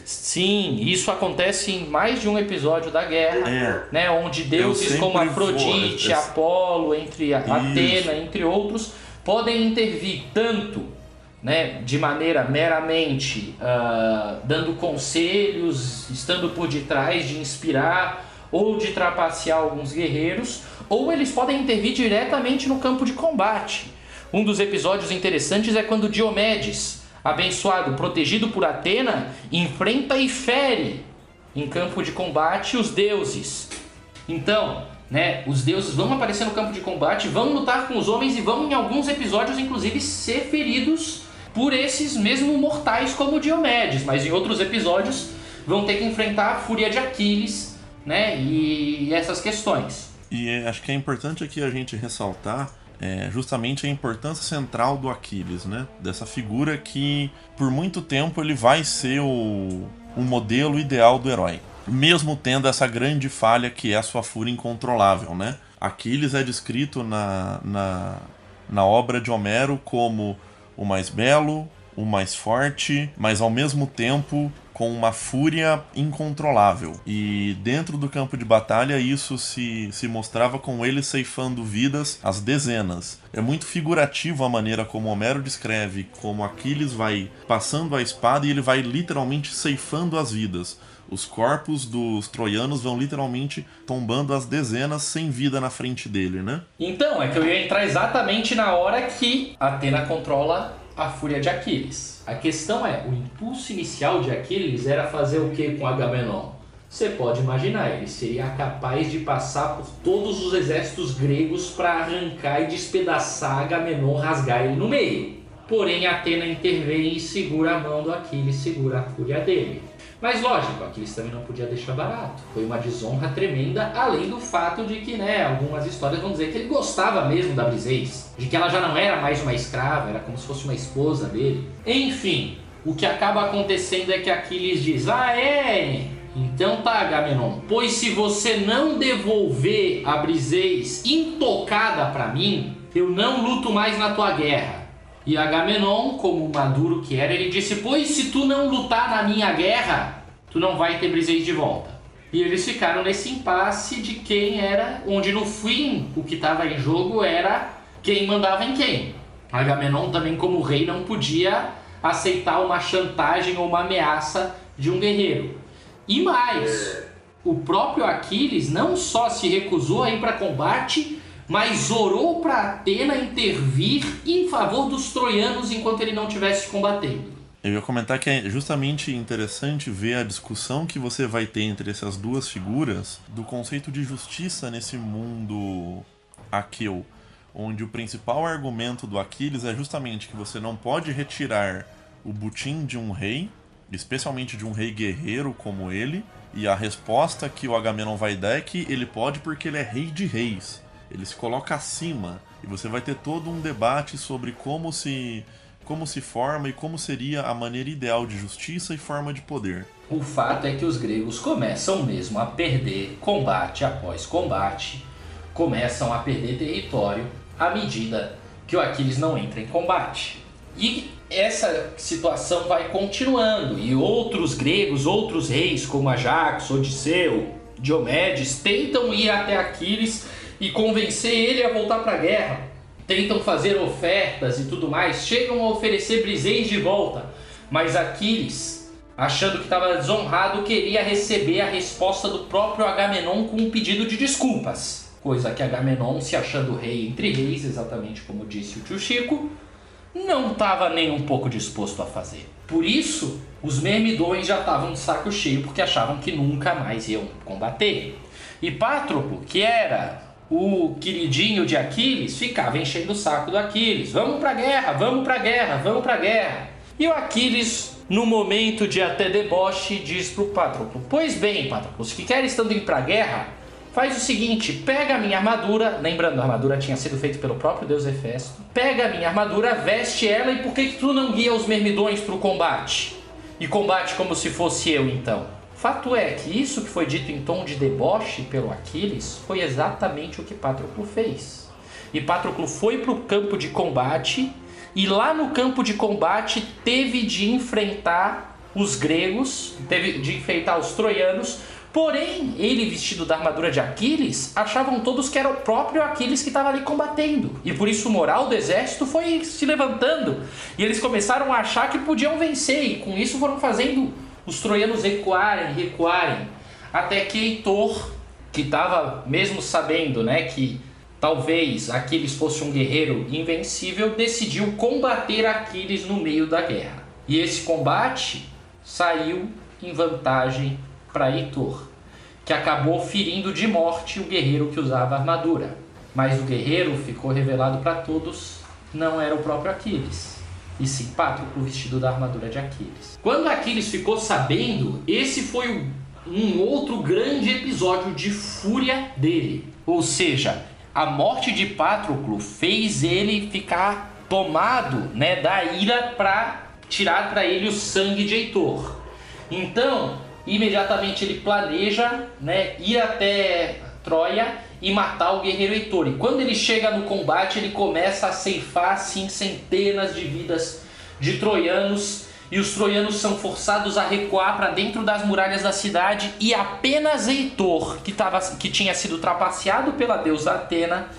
Sim, isso acontece em mais de um episódio da guerra, é. né, onde deuses como Afrodite, vou... Apolo, entre Atena, entre outros, podem intervir tanto né, de maneira meramente uh, dando conselhos, estando por detrás de inspirar ou de trapacear alguns guerreiros, ou eles podem intervir diretamente no campo de combate. Um dos episódios interessantes é quando Diomedes, abençoado, protegido por Atena, enfrenta e fere em campo de combate os deuses. Então, né, os deuses vão aparecer no campo de combate, vão lutar com os homens e vão em alguns episódios inclusive ser feridos por esses mesmo mortais como Diomedes, mas em outros episódios vão ter que enfrentar a fúria de Aquiles, né, e essas questões. E é, acho que é importante aqui a gente ressaltar é, justamente a importância central do Aquiles, né? Dessa figura que por muito tempo ele vai ser o, o modelo ideal do herói, mesmo tendo essa grande falha que é a sua fúria incontrolável, né? Aquiles é descrito na, na, na obra de Homero como o mais belo, o mais forte, mas ao mesmo tempo com uma fúria incontrolável. E dentro do campo de batalha, isso se, se mostrava com ele ceifando vidas às dezenas. É muito figurativo a maneira como Homero descreve como Aquiles vai passando a espada e ele vai literalmente ceifando as vidas. Os corpos dos troianos vão literalmente tombando as dezenas sem vida na frente dele, né? Então, é que eu ia entrar exatamente na hora que Atena controla a fúria de Aquiles. A questão é, o impulso inicial de Aquiles era fazer o que com Agamenon? Você pode imaginar, ele seria capaz de passar por todos os exércitos gregos para arrancar e despedaçar Agamenon, rasgar ele no meio. Porém, Atena intervém e segura a mão do Aquiles, segura a fúria dele. Mas lógico, Aquiles também não podia deixar barato. Foi uma desonra tremenda, além do fato de que, né, algumas histórias vão dizer que ele gostava mesmo da Briseis, de que ela já não era mais uma escrava, era como se fosse uma esposa dele. Enfim, o que acaba acontecendo é que Aquiles diz: "Ah, é, então tá, Agamenon. Pois se você não devolver a Briseis intocada para mim, eu não luto mais na tua guerra. E Agamenon, como maduro que era, ele disse: Pois se tu não lutar na minha guerra, tu não vai ter Briseis de volta. E eles ficaram nesse impasse de quem era, onde no fim o que estava em jogo era quem mandava em quem. Agamenon também, como rei, não podia aceitar uma chantagem ou uma ameaça de um guerreiro. E mais, o próprio Aquiles não só se recusou a ir para combate, mas orou para Atena intervir em favor dos troianos enquanto ele não estivesse combatendo. Eu ia comentar que é justamente interessante ver a discussão que você vai ter entre essas duas figuras do conceito de justiça nesse mundo aqueu, onde o principal argumento do Aquiles é justamente que você não pode retirar o butim de um rei, especialmente de um rei guerreiro como ele, e a resposta que o Agamenon vai dar é que ele pode porque ele é rei de reis ele se coloca acima e você vai ter todo um debate sobre como se como se forma e como seria a maneira ideal de justiça e forma de poder. O fato é que os gregos começam mesmo a perder combate após combate, começam a perder território à medida que o Aquiles não entra em combate. E essa situação vai continuando, e outros gregos, outros reis como Ajax, Odisseu, Diomedes tentam ir até Aquiles e convencer ele a voltar para a guerra. Tentam fazer ofertas e tudo mais, chegam a oferecer Briseis de volta, mas Aquiles, achando que estava desonrado, queria receber a resposta do próprio Agamenon com um pedido de desculpas. Coisa que Agamenon, se achando rei entre reis, exatamente como disse o tio Chico, não estava nem um pouco disposto a fazer. Por isso, os mermidões já estavam de saco cheio porque achavam que nunca mais iam combater. E Pátroclo, que era o queridinho de Aquiles ficava enchendo o saco do Aquiles. Vamos pra guerra, vamos pra guerra, vamos pra guerra. E o Aquiles, no momento de até deboche, diz pro Patroclo: Pois bem, Patroclo, se quer estando indo pra guerra, faz o seguinte: pega a minha armadura. Lembrando, a armadura tinha sido feita pelo próprio deus Hefesto. Pega a minha armadura, veste ela e por que, que tu não guia os mermidões pro combate? E combate como se fosse eu então. Fato é que isso que foi dito em tom de deboche pelo Aquiles foi exatamente o que Patroclo fez. E Patroclo foi para o campo de combate e lá no campo de combate teve de enfrentar os gregos, teve de enfrentar os troianos Porém, ele vestido da armadura de Aquiles, achavam todos que era o próprio Aquiles que estava ali combatendo. E por isso o moral do exército foi se levantando. E eles começaram a achar que podiam vencer. E com isso foram fazendo os troianos recuarem, recuarem. Até que Heitor, que estava mesmo sabendo né, que talvez Aquiles fosse um guerreiro invencível, decidiu combater Aquiles no meio da guerra. E esse combate saiu em vantagem para Heitor, que acabou ferindo de morte o guerreiro que usava armadura. Mas o guerreiro ficou revelado para todos, não era o próprio Aquiles, e sim Patroclo vestido da armadura de Aquiles. Quando Aquiles ficou sabendo, esse foi um outro grande episódio de fúria dele. Ou seja, a morte de Patroclo fez ele ficar tomado né, da ira para tirar para ele o sangue de Heitor. Então, imediatamente ele planeja né, ir até Troia e matar o guerreiro Heitor. E quando ele chega no combate, ele começa a ceifar assim, centenas de vidas de troianos. E os troianos são forçados a recuar para dentro das muralhas da cidade. E apenas Heitor, que, tava, que tinha sido trapaceado pela deusa Atena,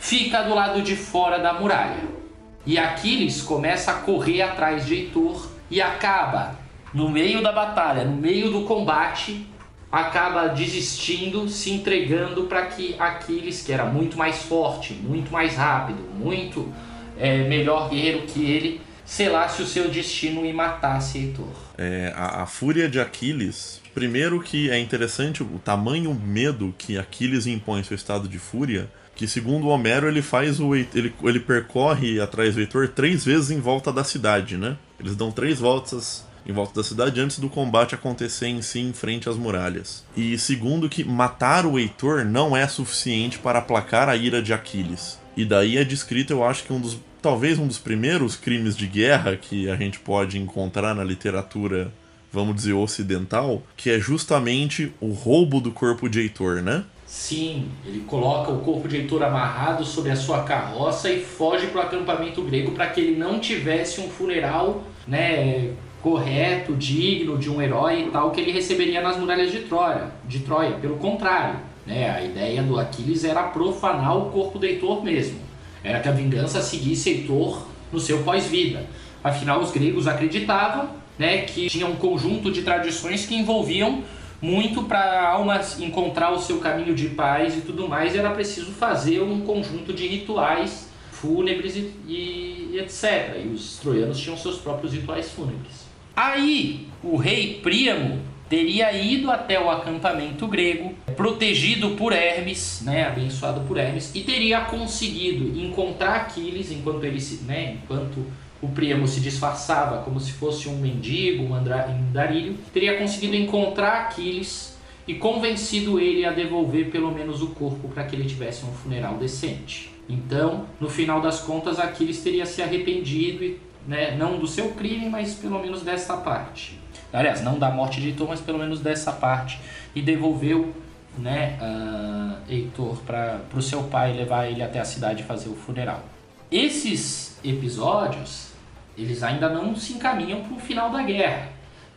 fica do lado de fora da muralha. E Aquiles começa a correr atrás de Heitor e acaba no meio da batalha, no meio do combate, acaba desistindo, se entregando para que Aquiles, que era muito mais forte, muito mais rápido, muito é, melhor guerreiro que ele, selasse o seu destino e matasse Heitor. É, a, a fúria de Aquiles, primeiro que é interessante o tamanho medo que Aquiles impõe seu estado de fúria, que segundo Homero ele faz o ele, ele percorre atrás do Heitor três vezes em volta da cidade, né? Eles dão três voltas em volta da cidade antes do combate acontecer em si em frente às muralhas. E segundo que matar o Heitor não é suficiente para aplacar a ira de Aquiles. E daí é descrito, eu acho que um dos talvez um dos primeiros crimes de guerra que a gente pode encontrar na literatura, vamos dizer, ocidental, que é justamente o roubo do corpo de Heitor, né? Sim, ele coloca o corpo de Heitor amarrado sobre a sua carroça e foge para o acampamento grego para que ele não tivesse um funeral, né, correto, digno de um herói e tal que ele receberia nas muralhas de Troia. De Troia. Pelo contrário, né? a ideia do Aquiles era profanar o corpo do Heitor mesmo. Era que a vingança seguisse Heitor no seu pós-vida. Afinal, os gregos acreditavam né, que tinha um conjunto de tradições que envolviam muito para a alma encontrar o seu caminho de paz e tudo mais, era preciso fazer um conjunto de rituais fúnebres e, e, e etc. E os troianos tinham seus próprios rituais fúnebres. Aí o rei Príamo teria ido até o acampamento grego, protegido por Hermes, né, abençoado por Hermes, e teria conseguido encontrar Aquiles enquanto ele se, né, enquanto o Príamo se disfarçava como se fosse um mendigo, um andarilho, teria conseguido encontrar Aquiles e convencido ele a devolver pelo menos o corpo para que ele tivesse um funeral decente. Então, no final das contas, Aquiles teria se arrependido e né, não do seu crime, mas pelo menos dessa parte. Aliás, não da morte de Heitor, mas pelo menos dessa parte. E devolveu né, uh, Heitor para o seu pai levar ele até a cidade fazer o funeral. Esses episódios, eles ainda não se encaminham para o final da guerra.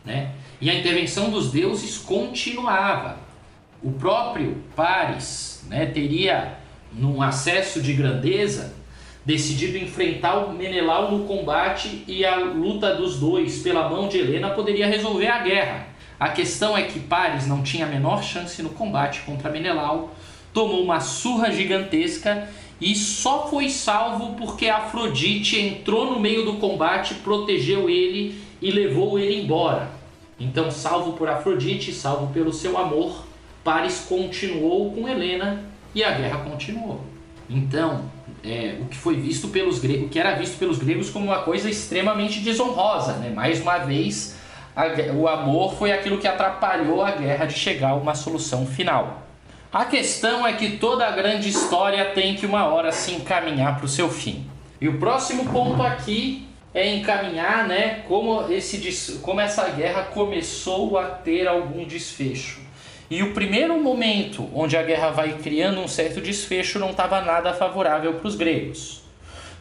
Né? E a intervenção dos deuses continuava. O próprio Paris né, teria, num acesso de grandeza, decidido enfrentar Menelau no combate e a luta dos dois pela mão de Helena poderia resolver a guerra. A questão é que Paris não tinha a menor chance no combate contra Menelau, tomou uma surra gigantesca e só foi salvo porque Afrodite entrou no meio do combate, protegeu ele e levou ele embora. Então, salvo por Afrodite, salvo pelo seu amor, Paris continuou com Helena e a guerra continuou. Então, é, o que foi visto pelos gregos, que era visto pelos gregos como uma coisa extremamente desonrosa, né? Mais uma vez, a, o amor foi aquilo que atrapalhou a guerra de chegar a uma solução final. A questão é que toda a grande história tem que uma hora se encaminhar para o seu fim. E o próximo ponto aqui é encaminhar, né, como esse como essa guerra começou a ter algum desfecho. E o primeiro momento onde a guerra vai criando um certo desfecho não estava nada favorável para os gregos.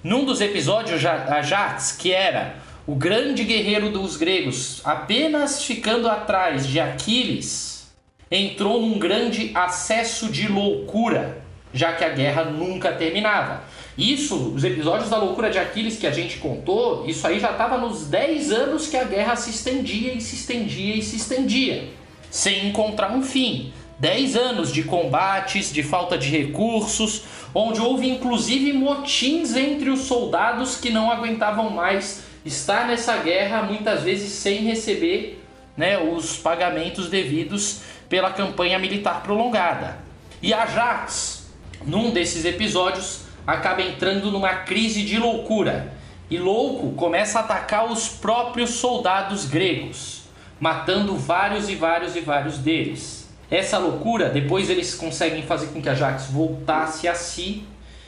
Num dos episódios, Ajax, que era o grande guerreiro dos gregos, apenas ficando atrás de Aquiles, entrou num grande acesso de loucura, já que a guerra nunca terminava. Isso, os episódios da loucura de Aquiles que a gente contou, isso aí já estava nos 10 anos que a guerra se estendia e se estendia e se estendia, sem encontrar um fim. 10 anos de combates, de falta de recursos, onde houve inclusive motins entre os soldados que não aguentavam mais estar nessa guerra, muitas vezes sem receber né, os pagamentos devidos pela campanha militar prolongada. E Ajax, num desses episódios, acaba entrando numa crise de loucura e louco começa a atacar os próprios soldados gregos, matando vários e vários e vários deles. Essa loucura, depois eles conseguem fazer com que Ajax voltasse a si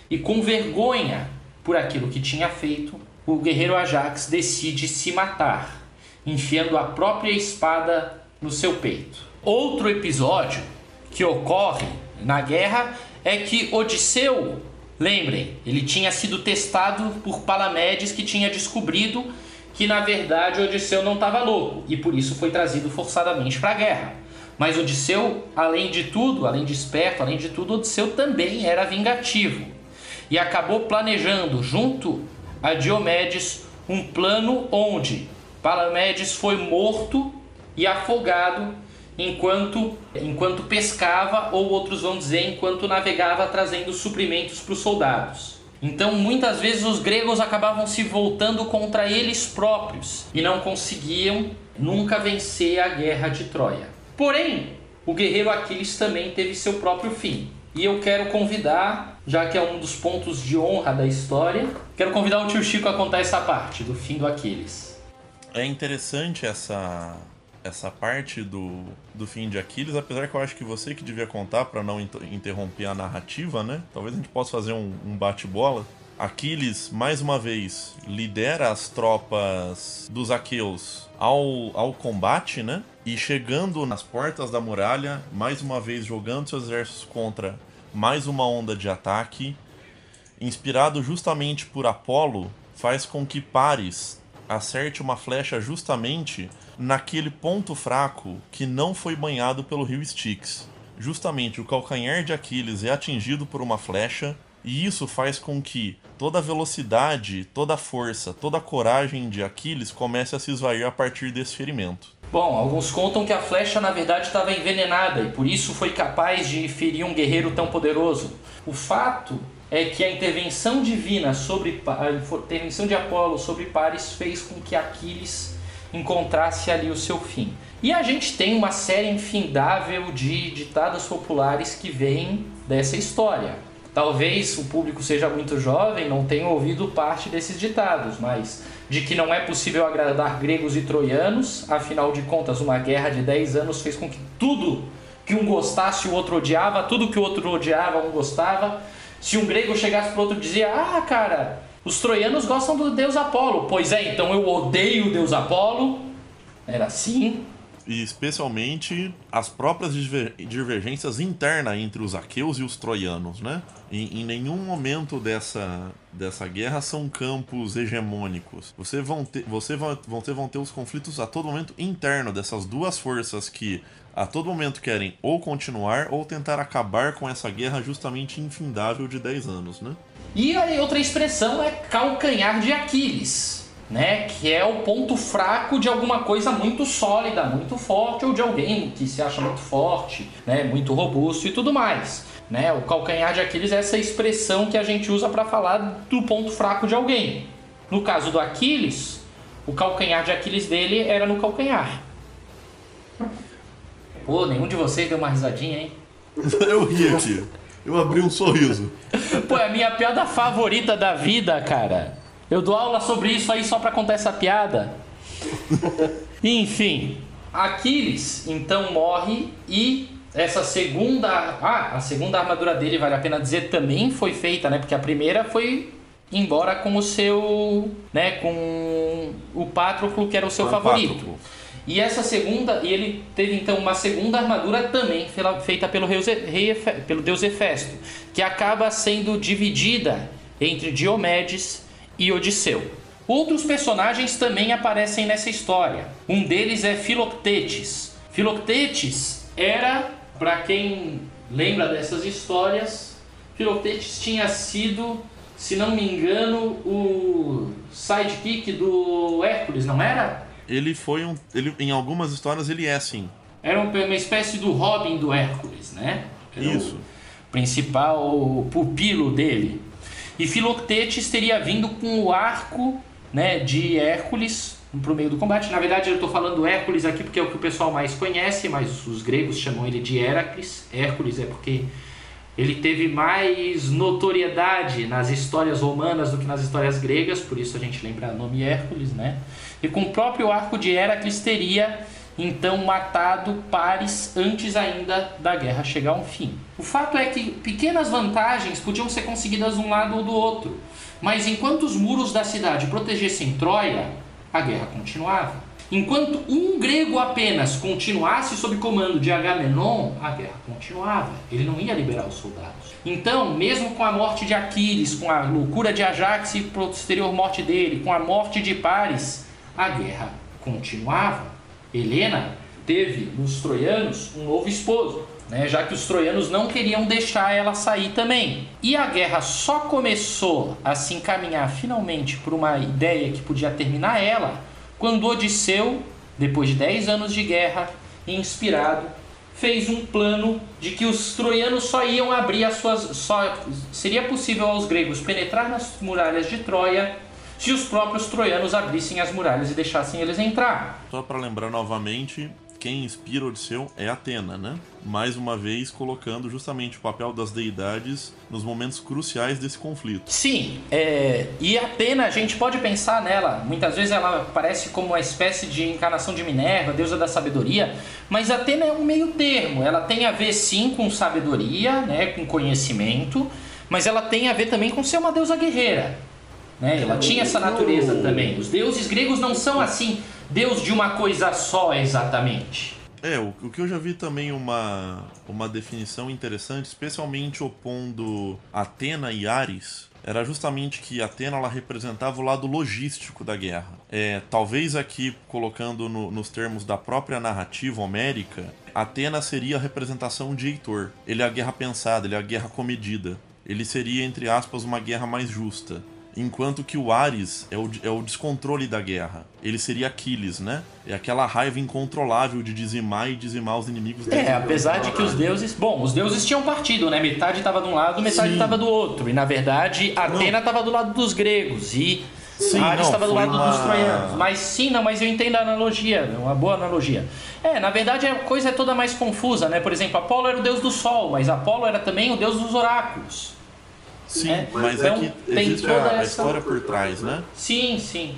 e com vergonha por aquilo que tinha feito, o guerreiro Ajax decide se matar, enfiando a própria espada no seu peito. Outro episódio que ocorre na guerra é que Odisseu Lembrem, ele tinha sido testado por Palamedes que tinha descobrido que na verdade Odisseu não estava louco e por isso foi trazido forçadamente para a guerra. Mas Odisseu, além de tudo, além de esperto, além de tudo, Odisseu também era vingativo e acabou planejando junto a Diomedes um plano onde Palamedes foi morto e afogado enquanto, enquanto pescava, ou outros vão dizer, enquanto navegava trazendo suprimentos para os soldados. Então, muitas vezes os gregos acabavam se voltando contra eles próprios e não conseguiam nunca vencer a guerra de Troia. Porém, o guerreiro Aquiles também teve seu próprio fim. E eu quero convidar, já que é um dos pontos de honra da história, quero convidar o tio Chico a contar essa parte do fim do Aquiles. É interessante essa essa parte do, do fim de Aquiles, apesar que eu acho que você que devia contar para não interromper a narrativa, né? Talvez a gente possa fazer um, um bate-bola. Aquiles, mais uma vez, lidera as tropas dos aqueus ao, ao combate, né? E chegando nas portas da muralha, mais uma vez jogando seus exércitos contra mais uma onda de ataque, inspirado justamente por Apolo, faz com que Paris acerte uma flecha justamente naquele ponto fraco que não foi banhado pelo rio Styx. Justamente o calcanhar de Aquiles é atingido por uma flecha, e isso faz com que toda a velocidade, toda a força, toda a coragem de Aquiles comece a se esvair a partir desse ferimento. Bom, alguns contam que a flecha na verdade estava envenenada e por isso foi capaz de ferir um guerreiro tão poderoso. O fato é que a intervenção divina sobre a intervenção de Apolo sobre Paris fez com que Aquiles encontrasse ali o seu fim. E a gente tem uma série infindável de ditados populares que vêm dessa história. Talvez o público seja muito jovem, não tenha ouvido parte desses ditados, mas de que não é possível agradar gregos e troianos, afinal de contas, uma guerra de 10 anos fez com que tudo que um gostasse o outro odiava, tudo que o outro odiava um gostava. Se um grego chegasse pro outro e dizia: "Ah, cara, os troianos gostam do deus Apolo. Pois é, então eu odeio o deus Apolo. Era assim. E especialmente as próprias divergências internas entre os aqueus e os troianos, né? Em, em, nenhum momento dessa, dessa guerra são campos hegemônicos. Você vão ter, você vão, vão, ter, vão ter os conflitos a todo momento interno dessas duas forças que a todo momento querem ou continuar ou tentar acabar com essa guerra justamente infindável de 10 anos, né? E a outra expressão é calcanhar de Aquiles, né? Que é o ponto fraco de alguma coisa muito sólida, muito forte, ou de alguém que se acha muito forte, né? Muito robusto e tudo mais. Né? O calcanhar de Aquiles é essa expressão que a gente usa para falar do ponto fraco de alguém. No caso do Aquiles, o calcanhar de Aquiles dele era no calcanhar. Pô, nenhum de vocês deu uma risadinha, hein? Eu ri aqui. Eu abri um sorriso. Pô, é a minha piada favorita da vida, cara. Eu dou aula sobre isso aí só pra contar essa piada. Enfim, Aquiles então morre e essa segunda, ah, a segunda armadura dele vale a pena dizer também foi feita, né? Porque a primeira foi embora com o seu, né, com o Patroclo que era o seu favorito. E essa segunda, e ele teve então uma segunda armadura também feita pelo, rei, pelo deus Hefesto, que acaba sendo dividida entre Diomedes e Odisseu. Outros personagens também aparecem nessa história. Um deles é Filoctetes. Filoctetes era, para quem lembra dessas histórias, Filoctetes tinha sido, se não me engano, o sidekick do Hércules, não era? Ele foi um. Ele, em algumas histórias ele é sim. Era um- uma espécie do Robin do Hércules, né? Era o Isso. principal pupilo dele. E Filoctetes teria vindo com o arco né, de Hércules para o meio do combate. Na verdade, eu estou falando Hércules aqui porque é o que o pessoal mais conhece, mas os gregos chamam ele de Heracles. Hércules é porque ele teve mais notoriedade nas histórias romanas do que nas histórias gregas, por isso a gente lembra o nome Hércules, né? E com o próprio arco de Heracles teria então matado Paris antes ainda da guerra chegar a um fim. O fato é que pequenas vantagens podiam ser conseguidas de um lado ou do outro, mas enquanto os muros da cidade protegessem Troia, a guerra continuava. Enquanto um grego apenas continuasse sob comando de Agamenon, a guerra continuava. Ele não ia liberar os soldados. Então, mesmo com a morte de Aquiles, com a loucura de Ajax e posterior morte dele, com a morte de Paris, a guerra continuava. Helena teve nos troianos um novo esposo, né, já que os troianos não queriam deixar ela sair também. E a guerra só começou a se encaminhar finalmente por uma ideia que podia terminar ela, quando Odisseu, depois de 10 anos de guerra, inspirado, fez um plano de que os troianos só iam abrir as suas. Só seria possível aos gregos penetrar nas muralhas de Troia se os próprios troianos abrissem as muralhas e deixassem eles entrar. Só para lembrar novamente, quem inspira Odisseu é Atena, né? Mais uma vez colocando justamente o papel das deidades nos momentos cruciais desse conflito. Sim, é, e Atena, a gente pode pensar nela, muitas vezes ela parece como uma espécie de encarnação de Minerva, deusa da sabedoria, mas Atena é um meio termo, ela tem a ver sim com sabedoria, né, com conhecimento, mas ela tem a ver também com ser uma deusa guerreira. Né? Ela tinha essa natureza também. Os deuses gregos não são assim, deus de uma coisa só exatamente. É, o, o que eu já vi também uma, uma definição interessante, especialmente opondo Atena e Ares, era justamente que Atena ela representava o lado logístico da guerra. É, talvez aqui, colocando no- nos termos da própria narrativa homérica, Atena seria a representação de Heitor. Ele é a guerra pensada, ele é a guerra comedida. Ele seria, entre aspas, uma guerra mais justa. Enquanto que o Ares é o, é o descontrole da guerra. Ele seria Aquiles, né? É aquela raiva incontrolável de dizimar e dizimar os inimigos É, apesar de que os deuses. Bom, os deuses tinham partido, né? Metade estava de um lado, metade estava do outro. E na verdade, Atena estava do lado dos gregos e Sim, Ares não, estava do lado uma- dos troianos. Mas sim, não, mas eu entendo a analogia, é uma boa analogia. É, na verdade a coisa é toda mais confusa, né? Por exemplo, Apolo era o deus do sol, mas Apolo era também o deus dos oráculos. Sim, É, mas então, é que tem toda a, a essa- história por trás, né? Sim, sim.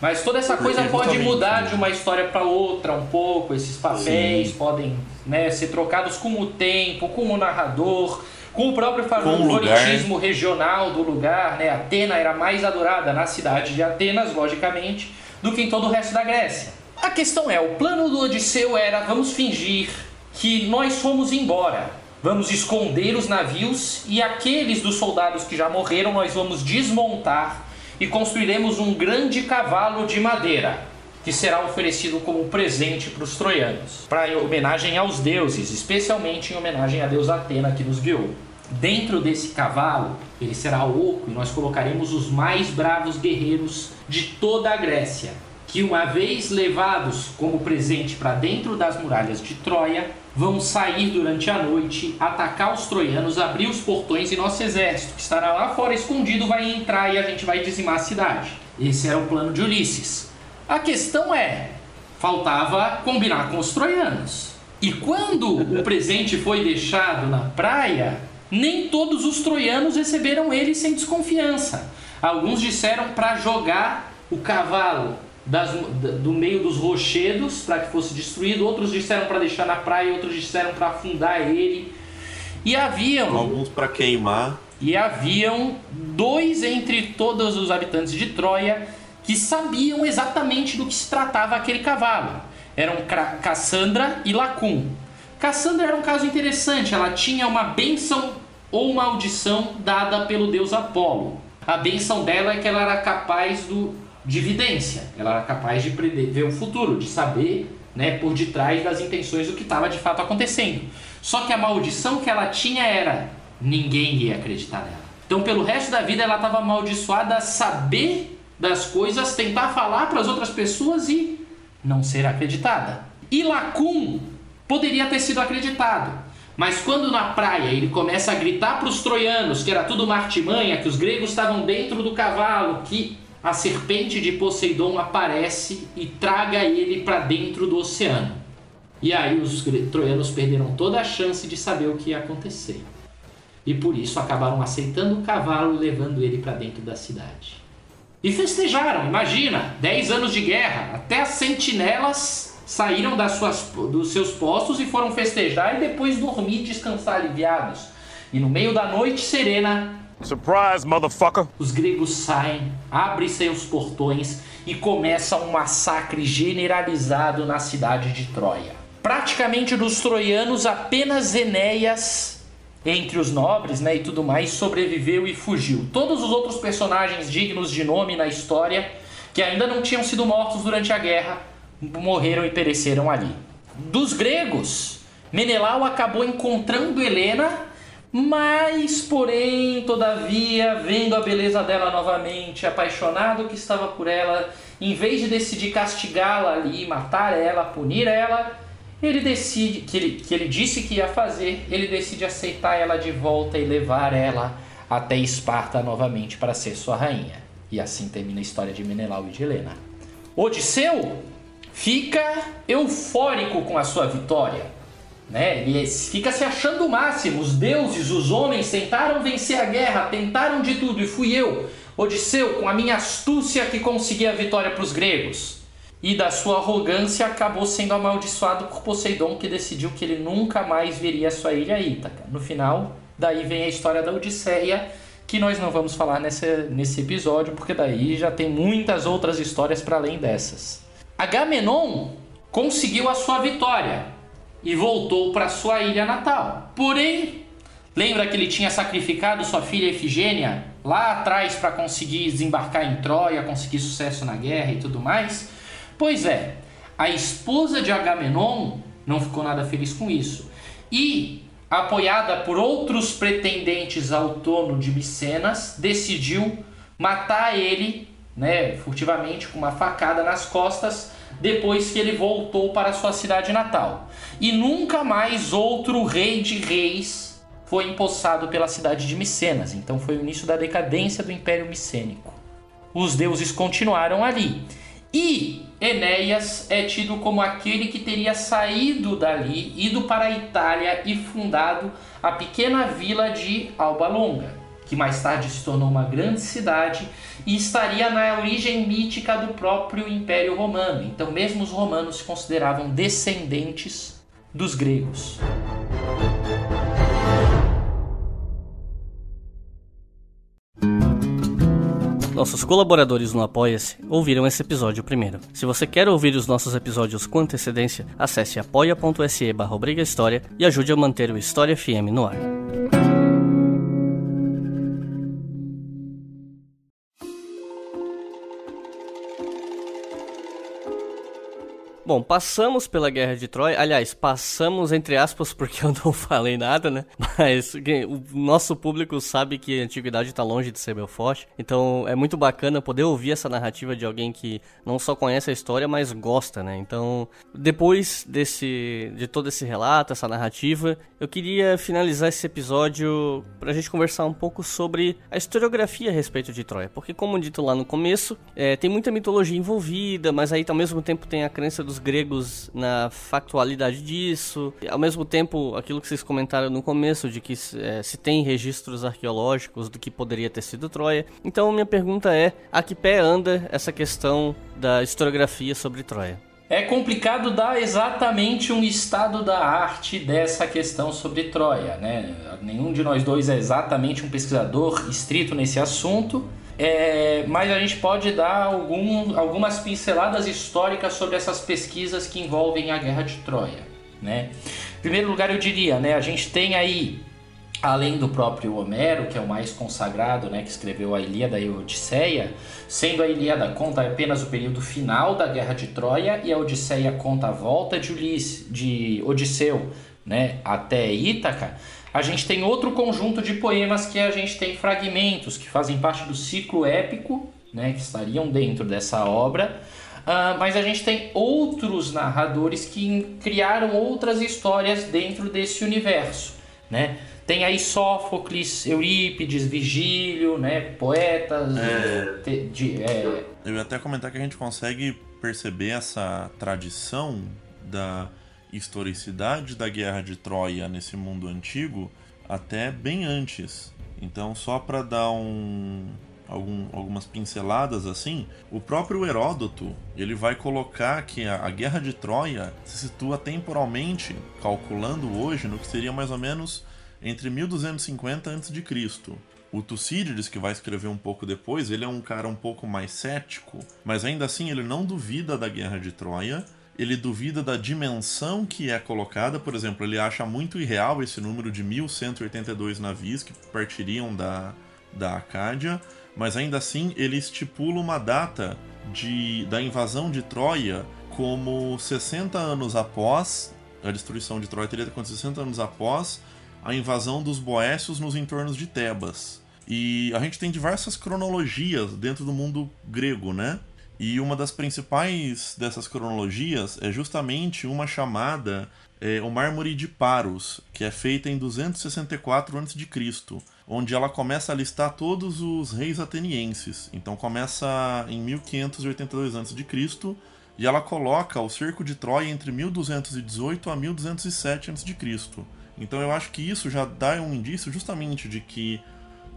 Mas toda essa Porque coisa pode mudar né? de uma história para outra um pouco. Esses papéis podem né, ser trocados com o tempo, com o narrador, com o próprio favoritismo regional do lugar. Né? Atena era mais adorada na cidade de Atenas, logicamente, do que em todo o resto da Grécia. A questão é, o plano do Odisseu era vamos fingir que nós fomos embora. Vamos esconder os navios e aqueles dos soldados que já morreram nós vamos desmontar e construiremos um grande cavalo de madeira que será oferecido como presente para os troianos, para homenagem aos deuses, especialmente em homenagem à deusa Atena que nos guiou. Dentro desse cavalo, ele será oco e nós colocaremos os mais bravos guerreiros de toda a Grécia, que uma vez levados como presente para dentro das muralhas de Troia, vão sair durante a noite, atacar os troianos, abrir os portões e nosso exército, que estará lá fora escondido, vai entrar e a gente vai dizimar a cidade. Esse era o plano de Ulisses. A questão é, faltava combinar com os troianos. E quando o presente foi deixado na praia, nem todos os troianos receberam ele sem desconfiança. Alguns disseram para jogar o cavalo das- da- do meio dos rochedos para que fosse destruído, outros disseram para deixar na praia, outros disseram para afundar ele. E haviam Alguns para queimar. e haviam dois entre todos os habitantes de Troia que sabiam exatamente do que se tratava aquele cavalo. Eram Cassandra e Lacum. Cassandra era um caso interessante, ela tinha uma bênção ou maldição dada pelo deus Apolo. A bênção dela é que ela era capaz do, de vidência, ela era capaz de prever o futuro, de saber né, por detrás das intenções do que estava de fato acontecendo. Só que a maldição que ela tinha era ninguém ia acreditar nela. Então, pelo resto da vida, ela estava amaldiçoada a saber das coisas, tentar falar para as outras pessoas e não ser acreditada. E Lacum poderia ter sido acreditado, mas quando na praia ele começa a gritar para os troianos que era tudo uma artimanha, que os gregos estavam dentro do cavalo, que a serpente de Poseidon aparece e traga ele para dentro do oceano. E aí os troianos perderam toda a chance de saber o que ia acontecer. E por isso acabaram aceitando o cavalo e levando ele para dentro da cidade. E festejaram, imagina, 10 anos de guerra, até as sentinelas saíram das suas, dos seus postos e foram festejar e depois dormir descansar aliviados. E no meio da noite serena, Surprise, motherfucker! Os gregos saem, abrem seus portões e começa um massacre generalizado na cidade de Troia. Praticamente dos troianos, apenas Enéas, entre os nobres né, e tudo mais, sobreviveu e fugiu. Todos os outros personagens dignos de nome na história, que ainda não tinham sido mortos durante a guerra, morreram e pereceram ali. Dos gregos, Menelau acabou encontrando Helena mas, porém, todavia, vendo a beleza dela novamente, apaixonado que estava por ela, em vez de decidir castigá-la ali, matar ela, punir ela, ele decide, que ele, que ele disse que ia fazer, ele decide aceitar ela de volta e levar ela até Esparta novamente para ser sua rainha. E assim termina a história de Menelau e de Helena. Odisseu fica eufórico com a sua vitória né? Ele fica se achando o máximo. Os deuses, os homens tentaram vencer a guerra, tentaram de tudo, e fui eu, Odisseu, com a minha astúcia que consegui a vitória para os gregos. E da sua arrogância acabou sendo amaldiçoado por Poseidon, que decidiu que ele nunca mais veria a sua ilha Ítaca. No final, daí vem a história da Odisseia, que nós não vamos falar nesse, nesse episódio, porque daí já tem muitas outras histórias para além dessas. Agamenon conseguiu a sua vitória, e voltou para sua ilha natal. Porém, lembra que ele tinha sacrificado sua filha Efigênia lá atrás para conseguir desembarcar em Troia, conseguir sucesso na guerra e tudo mais? Pois é, a esposa de Agamenon não ficou nada feliz com isso. E, apoiada por outros pretendentes ao trono de Micenas, decidiu matar ele, né, furtivamente com uma facada nas costas depois que ele voltou para sua cidade natal. E nunca mais outro rei de reis foi empossado pela cidade de Micenas. Então foi o início da decadência do Império Micênico. Os deuses continuaram ali. E Enéas é tido como aquele que teria saído dali, ido para a Itália e fundado a pequena vila de Alba Longa que mais tarde se tornou uma grande cidade e estaria na origem mítica do próprio Império Romano. Então, mesmo os romanos se consideravam descendentes dos gregos. Nossos colaboradores no Apoia-se ouviram esse episódio primeiro. Se você quer ouvir os nossos episódios com antecedência, acesse apoia.se barra e ajude a manter o História FM no ar. Bom, passamos pela Guerra de Troia. Aliás, passamos entre aspas porque eu não falei nada, né? Mas o nosso público sabe que a antiguidade está longe de ser Belfort. Então é muito bacana poder ouvir essa narrativa de alguém que não só conhece a história, mas gosta, né? Então, depois desse de todo esse relato, essa narrativa, eu queria finalizar esse episódio para a gente conversar um pouco sobre a historiografia a respeito de Troia. Porque, como dito lá no começo, é, tem muita mitologia envolvida, mas aí ao mesmo tempo tem a crença dos gregos na factualidade disso. Ao mesmo tempo, aquilo que vocês comentaram no começo, de que é, se tem registros arqueológicos do que poderia ter sido Troia. Então, minha pergunta é: a que pé anda essa questão da historiografia sobre Troia? É complicado dar exatamente um estado da arte dessa questão sobre Troia, né? Nenhum de nós dois é exatamente um pesquisador estrito nesse assunto, é, mas a gente pode dar algum, algumas pinceladas históricas sobre essas pesquisas que envolvem a Guerra de Troia. Né? Em primeiro lugar, eu diria, né, a gente tem aí além do próprio Homero, que é o mais consagrado, né, que escreveu a Ilíada e a Odisseia, sendo a Ilíada conta apenas o período final da Guerra de Troia e a Odisseia conta a volta de, Ulisses, de Odisseu né, até Ítaca, a gente tem outro conjunto de poemas que a gente tem fragmentos que fazem parte do ciclo épico, né, que estariam dentro dessa obra, Uh, mas a gente tem outros narradores que criaram outras histórias dentro desse universo, né? Tem aí Sófocles, Eurípides, Vigílio, né? Poetas. É. De, de, é... Eu ia até comentar que a gente consegue perceber essa tradição da historicidade da Guerra de Troia nesse mundo antigo até bem antes. Então, só para dar um, algum, algumas pinceladas assim, o próprio Heródoto ele vai colocar que a, a Guerra de Troia se situa temporalmente, calculando hoje, no que seria mais ou menos entre 1250 a.C. O Tucídides, que vai escrever um pouco depois, ele é um cara um pouco mais cético, mas ainda assim ele não duvida da Guerra de Troia, ele duvida da dimensão que é colocada, por exemplo, ele acha muito irreal esse número de 1182 navios que partiriam da, da Acádia, mas ainda assim ele estipula uma data de, da invasão de Troia como 60 anos após a destruição de Troia teria acontecido 60 anos após a invasão dos Boécios nos entornos de Tebas. E a gente tem diversas cronologias dentro do mundo grego, né? E uma das principais dessas cronologias é justamente uma chamada é, o Mármore de Paros, que é feita em 264 a.C onde ela começa a listar todos os reis atenienses. Então começa em 1582 a.C. e ela coloca o cerco de Troia entre 1218 a 1207 a.C. Então eu acho que isso já dá um indício justamente de que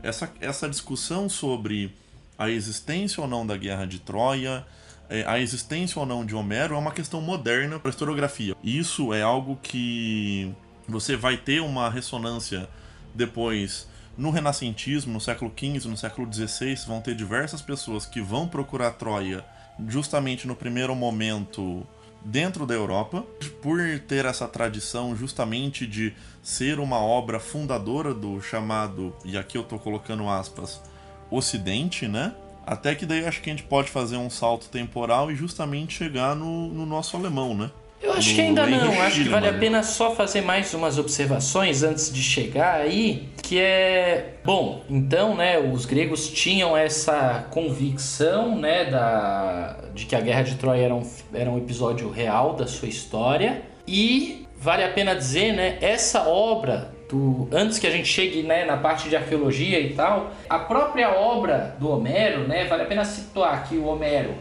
essa, essa discussão sobre a existência ou não da guerra de Troia, é, a existência ou não de Homero é uma questão moderna para a historiografia. Isso é algo que você vai ter uma ressonância depois no renascentismo, no século XV, no século XVI, vão ter diversas pessoas que vão procurar Troia justamente no primeiro momento dentro da Europa, por ter essa tradição justamente de ser uma obra fundadora do chamado, e aqui eu estou colocando aspas, Ocidente, né? Até que daí acho que a gente pode fazer um salto temporal e justamente chegar no, no nosso alemão, né? Eu acho que ainda não, acho que vale a pena só fazer mais umas observações antes de chegar aí, que é, bom, então, né, os gregos tinham essa convicção, né, da, de que a Guerra de Troia era um, era um episódio real da sua história, e vale a pena dizer, né, essa obra antes que a gente chegue né, na parte de arqueologia e tal, a própria obra do Homero, né, vale a pena situar que o Homero,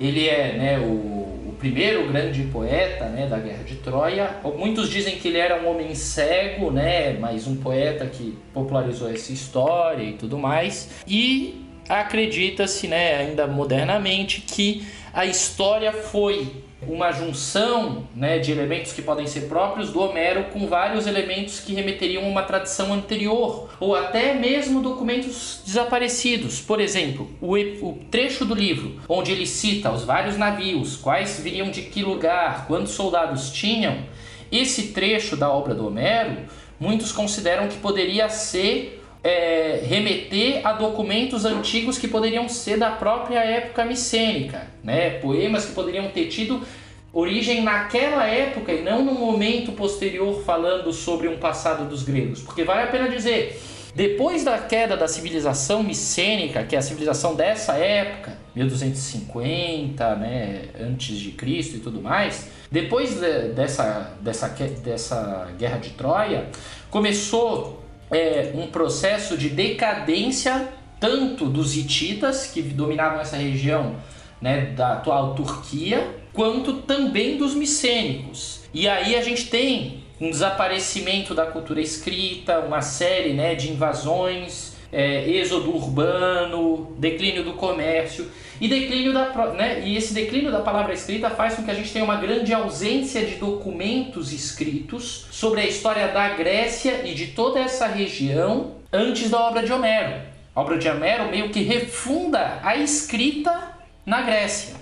ele é né, o primeiro grande poeta né, da Guerra de Troia. Muitos dizem que ele era um homem cego, né, mas um poeta que popularizou essa história e tudo mais. E acredita-se, né, ainda modernamente, que a história foi uma junção né, de elementos que podem ser próprios do Homero com vários elementos que remeteriam a uma tradição anterior, ou até mesmo documentos desaparecidos. Por exemplo, o, o trecho do livro onde ele cita os vários navios, quais viriam de que lugar, quantos soldados tinham, esse trecho da obra do Homero, muitos consideram que poderia ser é, remeter a documentos antigos que poderiam ser da própria época micênica, né? poemas que poderiam ter tido origem naquela época e não no momento posterior falando sobre um passado dos gregos. Porque vale a pena dizer, depois da queda da civilização micênica, que é a civilização dessa época, 1250, né, antes de Cristo e tudo mais, depois de, dessa, dessa, dessa guerra de Troia, começou é, um processo de decadência tanto dos hititas, que dominavam essa região né, da atual Turquia, quanto também dos micênicos. E aí a gente tem um desaparecimento da cultura escrita, uma série né, de invasões, é, êxodo urbano, declínio do comércio e declínio da né, e esse declínio da palavra escrita faz com que a gente tenha uma grande ausência de documentos escritos sobre a história da Grécia e de toda essa região antes da obra de Homero. A obra de Homero meio que refunda a escrita na Grécia.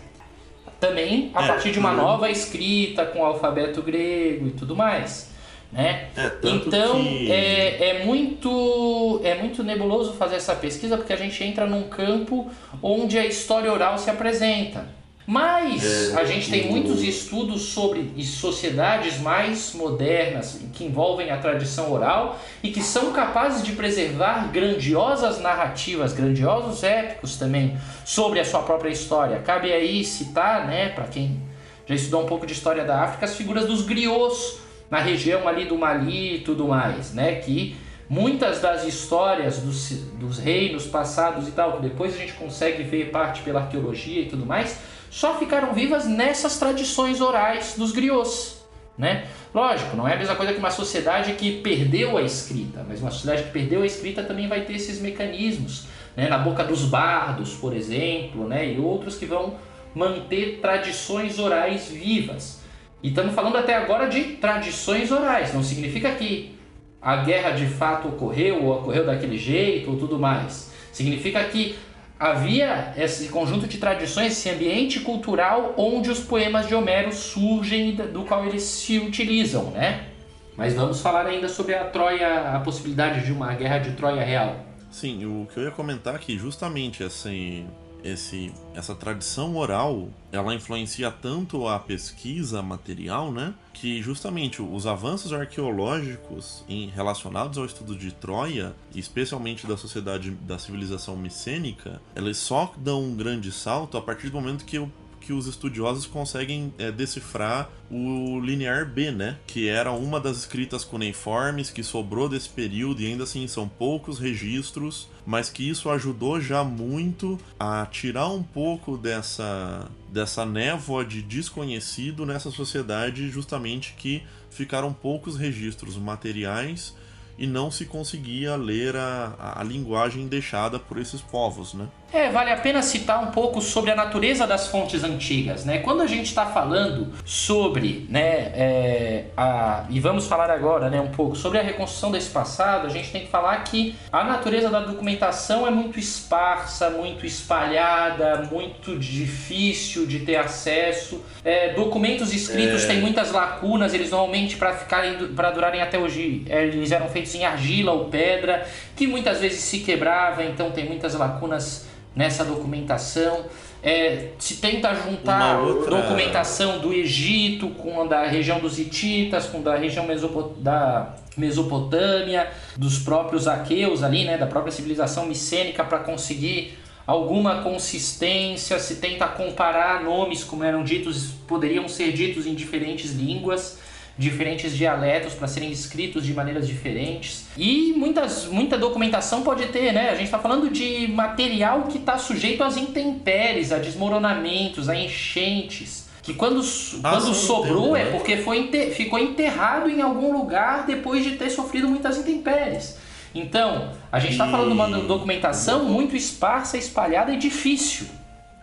Também a é, partir de uma nova escrita com o alfabeto grego e tudo mais. Né? É, então que- é, é muito é muito nebuloso fazer essa pesquisa porque a gente entra num campo onde a história oral se apresenta. Mas É, a gente tem muitos estudos sobre sociedades mais modernas que envolvem a tradição oral e que são capazes de preservar grandiosas narrativas, grandiosos épicos também sobre a sua própria história. Cabe aí citar, né, para quem já estudou um pouco de história da África, as figuras dos griots na região ali do Mali e tudo mais, né, que muitas das histórias dos, dos reinos passados e tal, que depois a gente consegue ver parte pela arqueologia e tudo mais, só ficaram vivas nessas tradições orais dos griots, né? Lógico, não é a mesma coisa que uma sociedade que perdeu a escrita, mas uma sociedade que perdeu a escrita também vai ter esses mecanismos, né? Na boca dos bardos, por exemplo, né? E outros que vão manter tradições orais vivas. E estamos falando até agora de tradições orais, não significa que a guerra de fato ocorreu ou ocorreu daquele jeito ou tudo mais. Significa que havia esse conjunto de tradições, esse ambiente cultural onde os poemas de Homero surgem e do qual eles se utilizam, né? Mas vamos falar ainda sobre a Troia, a possibilidade de uma guerra de Troia real. Sim, o que eu ia comentar é que justamente esse, esse, essa tradição oral, ela influencia tanto a pesquisa material, né? Que justamente os avanços arqueológicos em, relacionados ao estudo de Troia, especialmente da sociedade da civilização micênica, eles só dão um grande salto a partir do momento que o que os estudiosos conseguem é, decifrar o linear B, né? Que era uma das escritas cuneiformes que sobrou desse período e ainda assim são poucos registros, mas que isso ajudou já muito a tirar um pouco dessa dessa névoa de desconhecido nessa sociedade, justamente que ficaram poucos registros materiais e não se conseguia ler a, a, linguagem deixada por esses povos, né? É, vale a pena citar um pouco sobre a natureza das fontes antigas, né? Quando a gente está falando sobre, né, é, a, e vamos falar agora, né, um pouco sobre a reconstrução desse passado, a gente tem que falar que a natureza da documentação é muito esparsa, muito espalhada, muito difícil de ter acesso. É, documentos escritos têm muitas lacunas, eles normalmente para ficarem, para durarem até hoje, é, eles eram feitos em argila ou pedra, que muitas vezes se quebrava, então tem muitas lacunas nessa documentação. É, se tenta juntar outra- documentação do Egito com a da região dos Hititas, com da região mesopo- da Mesopotâmia, dos próprios aqueus ali, né, da própria civilização micênica para conseguir alguma consistência, se tenta comparar nomes como eram ditos, poderiam ser ditos em diferentes línguas diferentes dialetos para serem escritos de maneiras diferentes. E muitas, muita documentação pode ter, né? A gente está falando de material que está sujeito às intempéries, a desmoronamentos, a enchentes. Que quando, Ah, quando sobrou é né? porque foi ente- ficou enterrado em algum lugar depois de ter sofrido muitas intempéries. Então, a gente está E- falando de uma documentação muito esparsa, espalhada e difícil.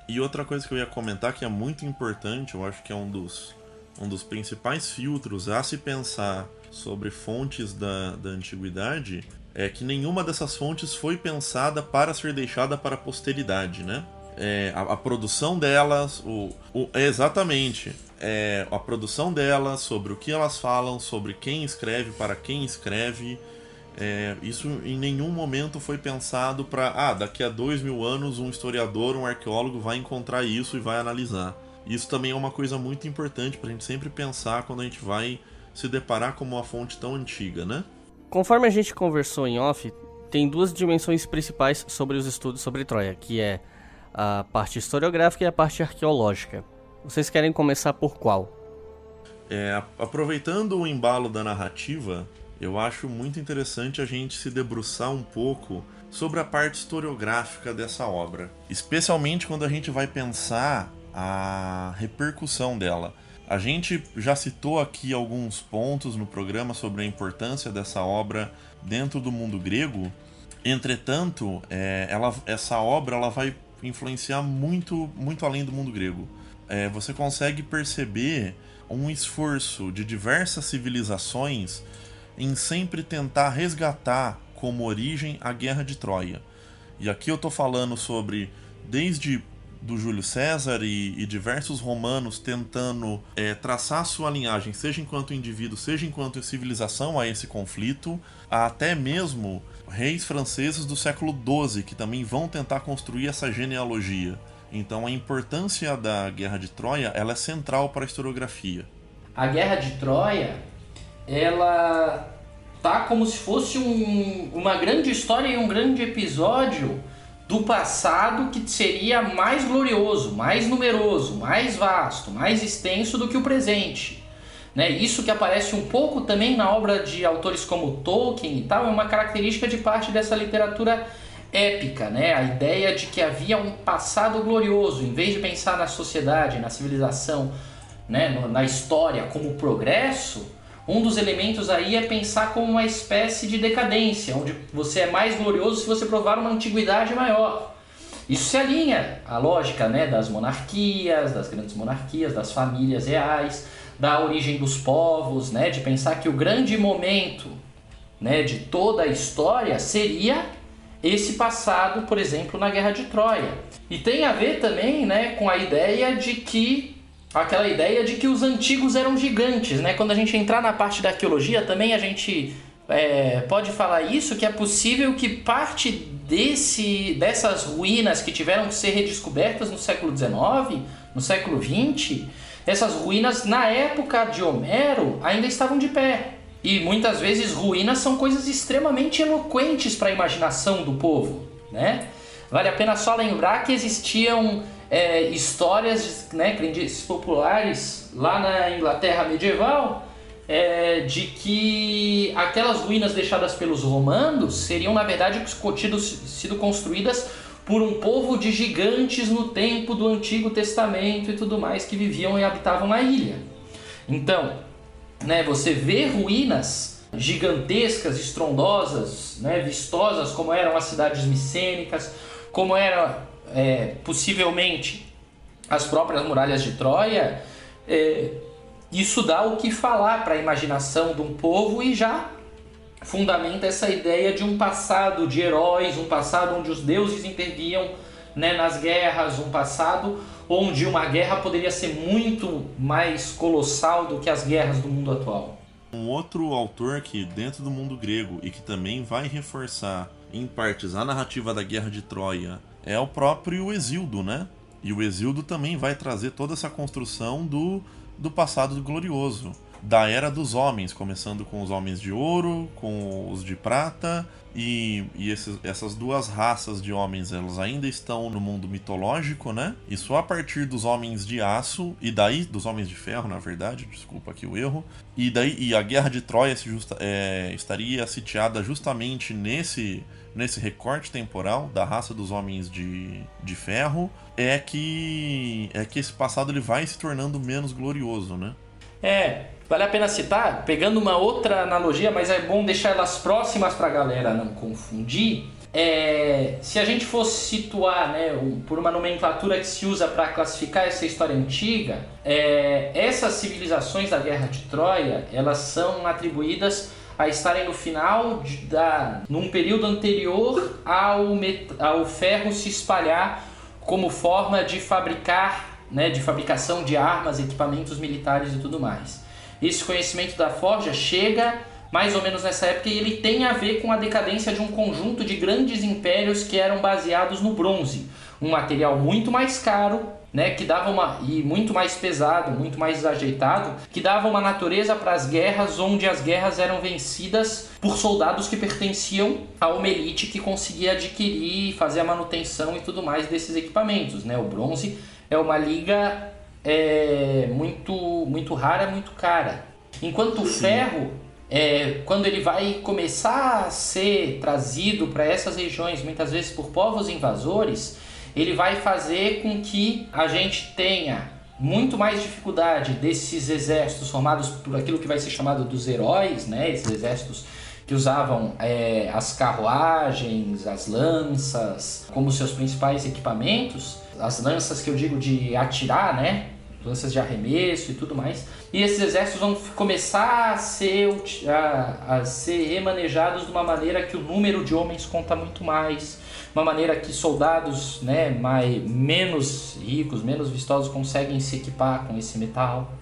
E outra coisa que eu ia comentar que é muito importante, eu acho que é um dos, um dos principais filtros a se pensar sobre fontes da, da antiguidade, é que nenhuma dessas fontes foi pensada para ser deixada para a posteridade, né? É, a, a produção delas, o, o- exatamente, é, a produção delas, sobre o que elas falam, sobre quem escreve, para quem escreve, é, isso em nenhum momento foi pensado para, ah, daqui a dois mil anos um historiador, um arqueólogo vai encontrar isso e vai analisar. Isso também é uma coisa muito importante para a gente sempre pensar quando a gente vai se deparar com uma fonte tão antiga, né? Conforme a gente conversou em off, tem duas dimensões principais sobre os estudos sobre Troia, que é a parte historiográfica e a parte arqueológica. Vocês querem começar por qual? É, aproveitando o embalo da narrativa, eu acho muito interessante a gente se debruçar um pouco sobre a parte historiográfica dessa obra, especialmente quando a gente vai pensar a repercussão dela. A gente já citou aqui alguns pontos no programa sobre a importância dessa obra dentro do mundo grego. Entretanto, é, ela, essa obra ela vai influenciar muito, muito além do mundo grego. É, você consegue perceber um esforço de diversas civilizações em sempre tentar resgatar como origem a Guerra de Troia. E aqui eu tô falando sobre desde do Júlio César e, e diversos romanos tentando é, traçar sua linhagem, seja enquanto indivíduo, seja enquanto civilização, a esse conflito, até mesmo reis franceses do século XII que também vão tentar construir essa genealogia. Então a importância da Guerra de Troia ela é central para a historiografia. A Guerra de Troia, ela tá como se fosse um, uma grande história e um grande episódio do passado que seria mais glorioso, mais numeroso, mais vasto, mais extenso do que o presente. Né? Isso que aparece um pouco também na obra de autores como Tolkien e tal, é uma característica de parte dessa literatura épica, né? A ideia de que havia um passado glorioso, em vez de pensar na sociedade, na civilização, né, na história como progresso, um dos elementos aí é pensar como uma espécie de decadência, onde você é mais glorioso se você provar uma antiguidade maior. Isso se alinha à lógica né, das monarquias, das grandes monarquias, das famílias reais, da origem dos povos, né, de pensar que o grande momento né, de toda a história seria esse passado, por exemplo, na Guerra de Troia. E tem a ver também né, com a ideia de que aquela ideia de que os antigos eram gigantes, né? Quando a gente entrar na parte da arqueologia também a gente é, pode falar isso, que é possível que parte desse, dessas ruínas que tiveram que ser redescobertas no século XIX, no século XX, essas ruínas na época de Homero ainda estavam de pé. E muitas vezes ruínas são coisas extremamente eloquentes para a imaginação do povo, né? Vale a pena só lembrar que existiam é, histórias, né, crendices populares lá na Inglaterra medieval é, de que aquelas ruínas deixadas pelos romanos seriam na verdade tido, sido construídas por um povo de gigantes no tempo do Antigo Testamento e tudo mais que viviam e habitavam a ilha. Então, né, você vê ruínas gigantescas, estrondosas, né, vistosas, como eram as cidades micênicas, como era é, possivelmente as próprias muralhas de Troia, é, isso dá o que falar para a imaginação de um povo e já fundamenta essa ideia de um passado de heróis, um passado onde os deuses interviam né, nas guerras, um passado onde uma guerra poderia ser muito mais colossal do que as guerras do mundo atual. Um outro autor que dentro do mundo grego e que também vai reforçar em partes a narrativa da guerra de Troia é o próprio Exildo, né? E o Exildo também vai trazer toda essa construção do, do passado glorioso, da era dos homens, começando com os homens de ouro, com os de prata, e, e esses, essas duas raças de homens elas ainda estão no mundo mitológico, né? E só a partir dos homens de aço, e daí dos homens de ferro, na verdade, desculpa aqui o erro, e daí e a guerra de Troia se justa, é, estaria sitiada justamente nesse nesse recorte temporal da raça dos homens de, de ferro é que é que esse passado ele vai se tornando menos glorioso, né? É, vale a pena citar, pegando uma outra analogia, mas é bom deixar elas próximas para a galera não confundir. É, se a gente fosse situar né, por uma nomenclatura que se usa para classificar essa história antiga, é, essas civilizações da Guerra de Troia elas são atribuídas a estarem no final de, da, num período anterior ao, met, ao ferro se espalhar como forma de fabricar, né, de fabricação de armas, equipamentos militares e tudo mais. Esse conhecimento da forja chega mais ou menos nessa época e ele tem a ver com a decadência de um conjunto de grandes impérios que eram baseados no bronze, um material muito mais caro, né, que dava uma e muito mais pesado, muito mais desajeitado, que dava uma natureza para as guerras, onde as guerras eram vencidas por soldados que pertenciam a uma elite que conseguia adquirir, fazer a manutenção e tudo mais desses equipamentos, né? O bronze é uma liga é, muito muito rara, muito cara. Enquanto o ferro é, quando ele vai começar a ser trazido para essas regiões, muitas vezes por povos invasores, ele vai fazer com que a gente tenha muito mais dificuldade desses exércitos formados por aquilo que vai ser chamado dos heróis, né? Esses exércitos que usavam é, as carruagens, as lanças como seus principais equipamentos, as lanças que eu digo de atirar, né? Lanças de arremesso e tudo mais. E esses exércitos vão começar a ser, a, a ser remanejados de uma maneira que o número de homens conta muito mais uma maneira que soldados né, mais, menos ricos, menos vistosos conseguem se equipar com esse metal,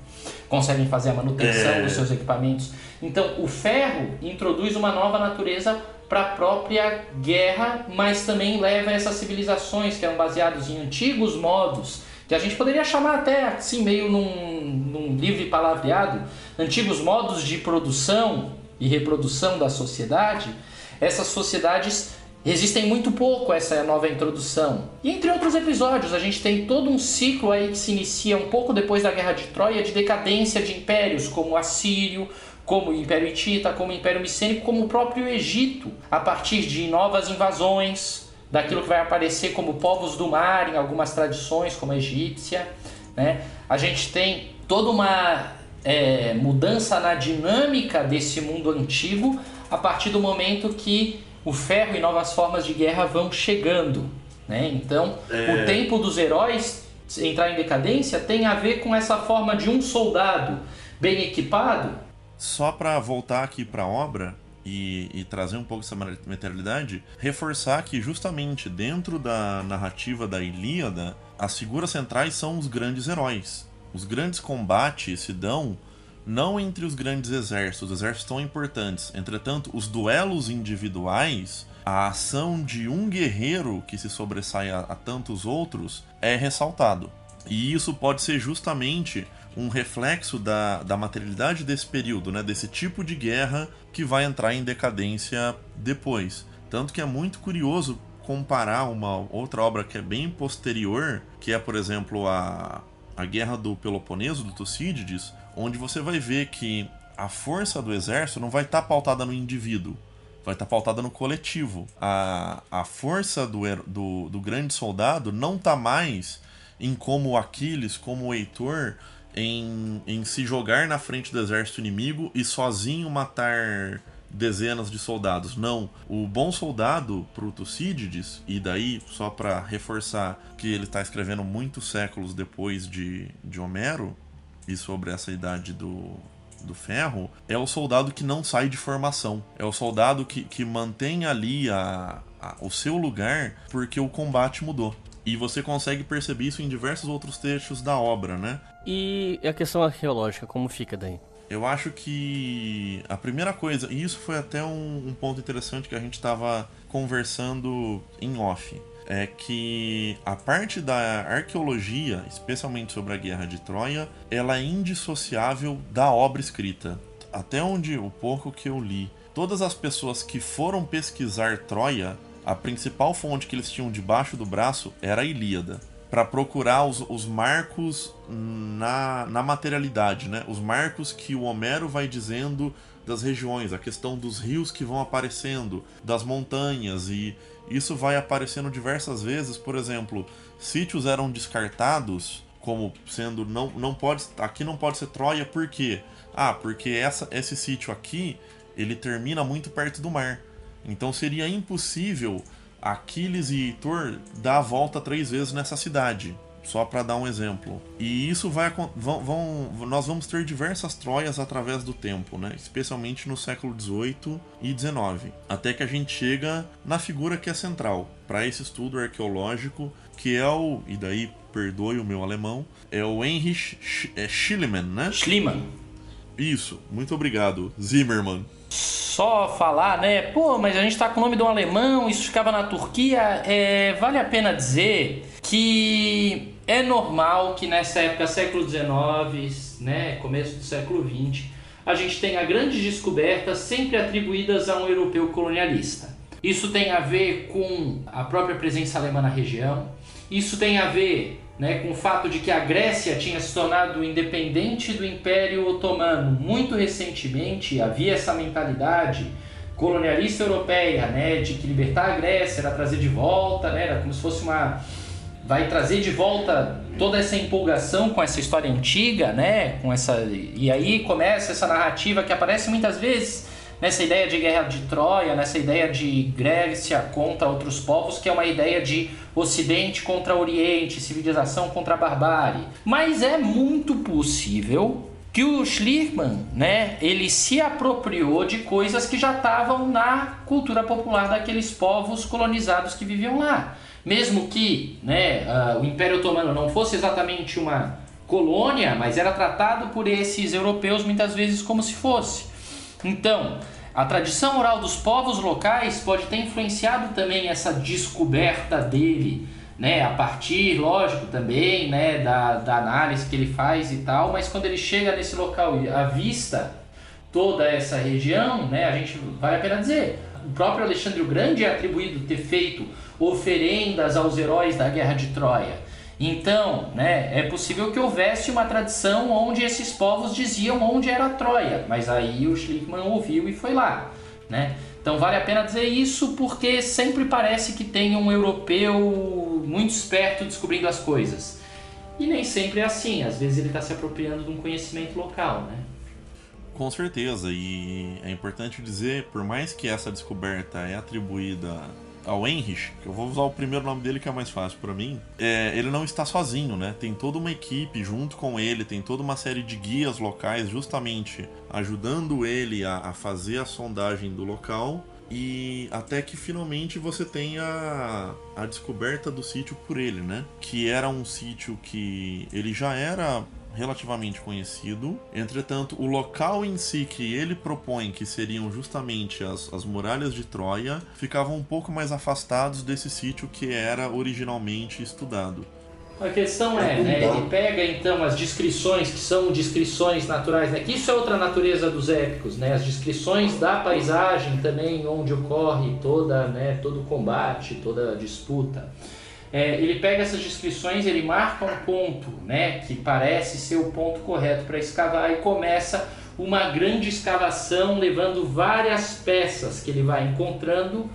conseguem fazer a manutenção É. dos seus equipamentos. Então, o ferro introduz uma nova natureza para a própria guerra, mas também leva essas civilizações que eram baseadas em antigos modos, que a gente poderia chamar até assim, meio num, num livre palavreado, antigos modos de produção e reprodução da sociedade. Essas sociedades resistem muito pouco a essa nova introdução. E entre outros episódios, a gente tem todo um ciclo aí que se inicia um pouco depois da Guerra de Troia de decadência de impérios, como o Assírio, como o Império Hitita, como o Império Micênico, como o próprio Egito, a partir de novas invasões, daquilo que vai aparecer como povos do mar em algumas tradições, como a egípcia. Né? A gente tem toda uma é, mudança na dinâmica desse mundo antigo a partir do momento que o ferro e novas formas de guerra vão chegando. Né? Então, o tempo dos heróis entrar em decadência tem a ver com essa forma de um soldado bem equipado Só para voltar aqui para a obra e, e trazer um pouco essa materialidade, reforçar que justamente dentro da narrativa da Ilíada, as figuras centrais são os grandes heróis. Os grandes combates se dão não entre os grandes exércitos, os exércitos tão importantes. Entretanto, os duelos individuais, a ação de um guerreiro que se sobressai a, a tantos outros é ressaltado. E isso pode ser justamente um reflexo da, da materialidade desse período, né? desse tipo de guerra que vai entrar em decadência depois. Tanto que é muito curioso comparar uma outra obra que é bem posterior, que é, por exemplo, a, a Guerra do Peloponeso, do Tucídides, onde você vai ver que a força do exército não vai estar pautada no indivíduo, vai estar pautada no coletivo. A, a força do, do, do grande soldado não está mais em como Aquiles, como o Heitor, em, em se jogar na frente do exército inimigo e sozinho matar dezenas de soldados. Não, o bom soldado pro Tucídides, e daí só para reforçar que ele está escrevendo muitos séculos depois de, de Homero, e sobre essa idade do, do ferro, é o soldado que não sai de formação. É o soldado que, que mantém ali a, a- o seu lugar porque o combate mudou. E você consegue perceber isso em diversos outros trechos da obra, né? E a questão arqueológica, como fica daí? Eu acho que a primeira coisa, e isso foi até um, um ponto interessante que a gente estava conversando em off, é que a parte da arqueologia, especialmente sobre a Guerra de Troia, ela é indissociável da obra escrita. Até onde o pouco que eu li, todas as pessoas que foram pesquisar Troia, a principal fonte que eles tinham debaixo do braço era a Ilíada para procurar os, os marcos na, na materialidade, né? Os marcos que o Homero vai dizendo das regiões, a questão dos rios que vão aparecendo, das montanhas e isso vai aparecendo diversas vezes. Por exemplo, sítios eram descartados como sendo não não pode aqui não pode ser Troia por quê? Ah, porque essa esse sítio aqui ele termina muito perto do mar. Então seria impossível Aquiles e Heitor dar a volta três vezes nessa cidade. Só para dar um exemplo. E isso vai vão, vão- nós vamos ter diversas Troias através do tempo, né? Especialmente no século XVIII e XIX, até que a gente chega na figura que é central para esse estudo arqueológico, que é o e daí perdoe o meu alemão, é o Heinrich é Schliemann, né? Schliemann. Isso. Muito obrigado, Zimmermann. Só falar, né? Pô, mas a gente tá com o nome de um alemão, isso ficava na Turquia. É, vale a pena dizer que é normal que nessa época, século XIX, né, começo do século XX, a gente tenha grandes descobertas sempre atribuídas a um europeu colonialista. Isso tem a ver com a própria presença alemã na região. Isso tem a ver né, com o fato de que a Grécia tinha se tornado independente do Império Otomano muito recentemente. Havia essa mentalidade colonialista europeia, né, de que libertar a Grécia era trazer de volta, né, era como se fosse uma vai trazer de volta toda essa empolgação com essa história antiga, né? Com essa e aí começa essa narrativa que aparece muitas vezes nessa ideia de guerra de Troia, nessa ideia de Grécia contra outros povos, que é uma ideia de Ocidente contra Oriente, civilização contra barbárie. Mas é muito possível que o Schliemann, né, ele se apropriou de coisas que já estavam na cultura popular daqueles povos colonizados que viviam lá. Mesmo que né, uh, o Império Otomano não fosse exatamente uma colônia, mas era tratado por esses europeus muitas vezes como se fosse. Então, a tradição oral dos povos locais pode ter influenciado também essa descoberta dele, né? A partir, lógico, também, né, da, da análise que ele faz e tal, mas quando ele chega nesse local e avista toda essa região, né, a gente vale a pena dizer, o próprio Alexandre o Grande é atribuído ter feito oferendas aos heróis da Guerra de Troia. Então, né, é possível que houvesse uma tradição onde esses povos diziam onde era Troia, mas aí o Schlickman ouviu e foi lá, né? Então vale a pena dizer isso porque sempre parece que tem um europeu muito esperto descobrindo as coisas. E nem sempre é assim, às vezes ele está se apropriando de um conhecimento local, né? Com certeza, e é importante dizer, por mais que essa descoberta é atribuída ao Heinrich, que eu vou usar o primeiro nome dele que é mais fácil para mim, é, ele não está sozinho, né? Tem toda uma equipe junto com ele, tem toda uma série de guias locais justamente ajudando ele a, a fazer a sondagem do local e até que finalmente você tenha a, a descoberta do sítio por ele, né? Que era um sítio que ele já era relativamente conhecido. Entretanto, o local em si que ele propõe, que seriam justamente as, as muralhas de Troia, ficavam um pouco mais afastados desse sítio que era originalmente estudado. A questão é, né, ele pega então as descrições que são descrições naturais, né, que isso é outra natureza dos épicos, né, as descrições da paisagem também onde ocorre toda, né, todo o combate, toda a disputa é, ele pega essas descrições, ele marca um ponto, né, que parece ser o ponto correto para escavar e começa uma grande escavação levando várias peças que ele vai encontrando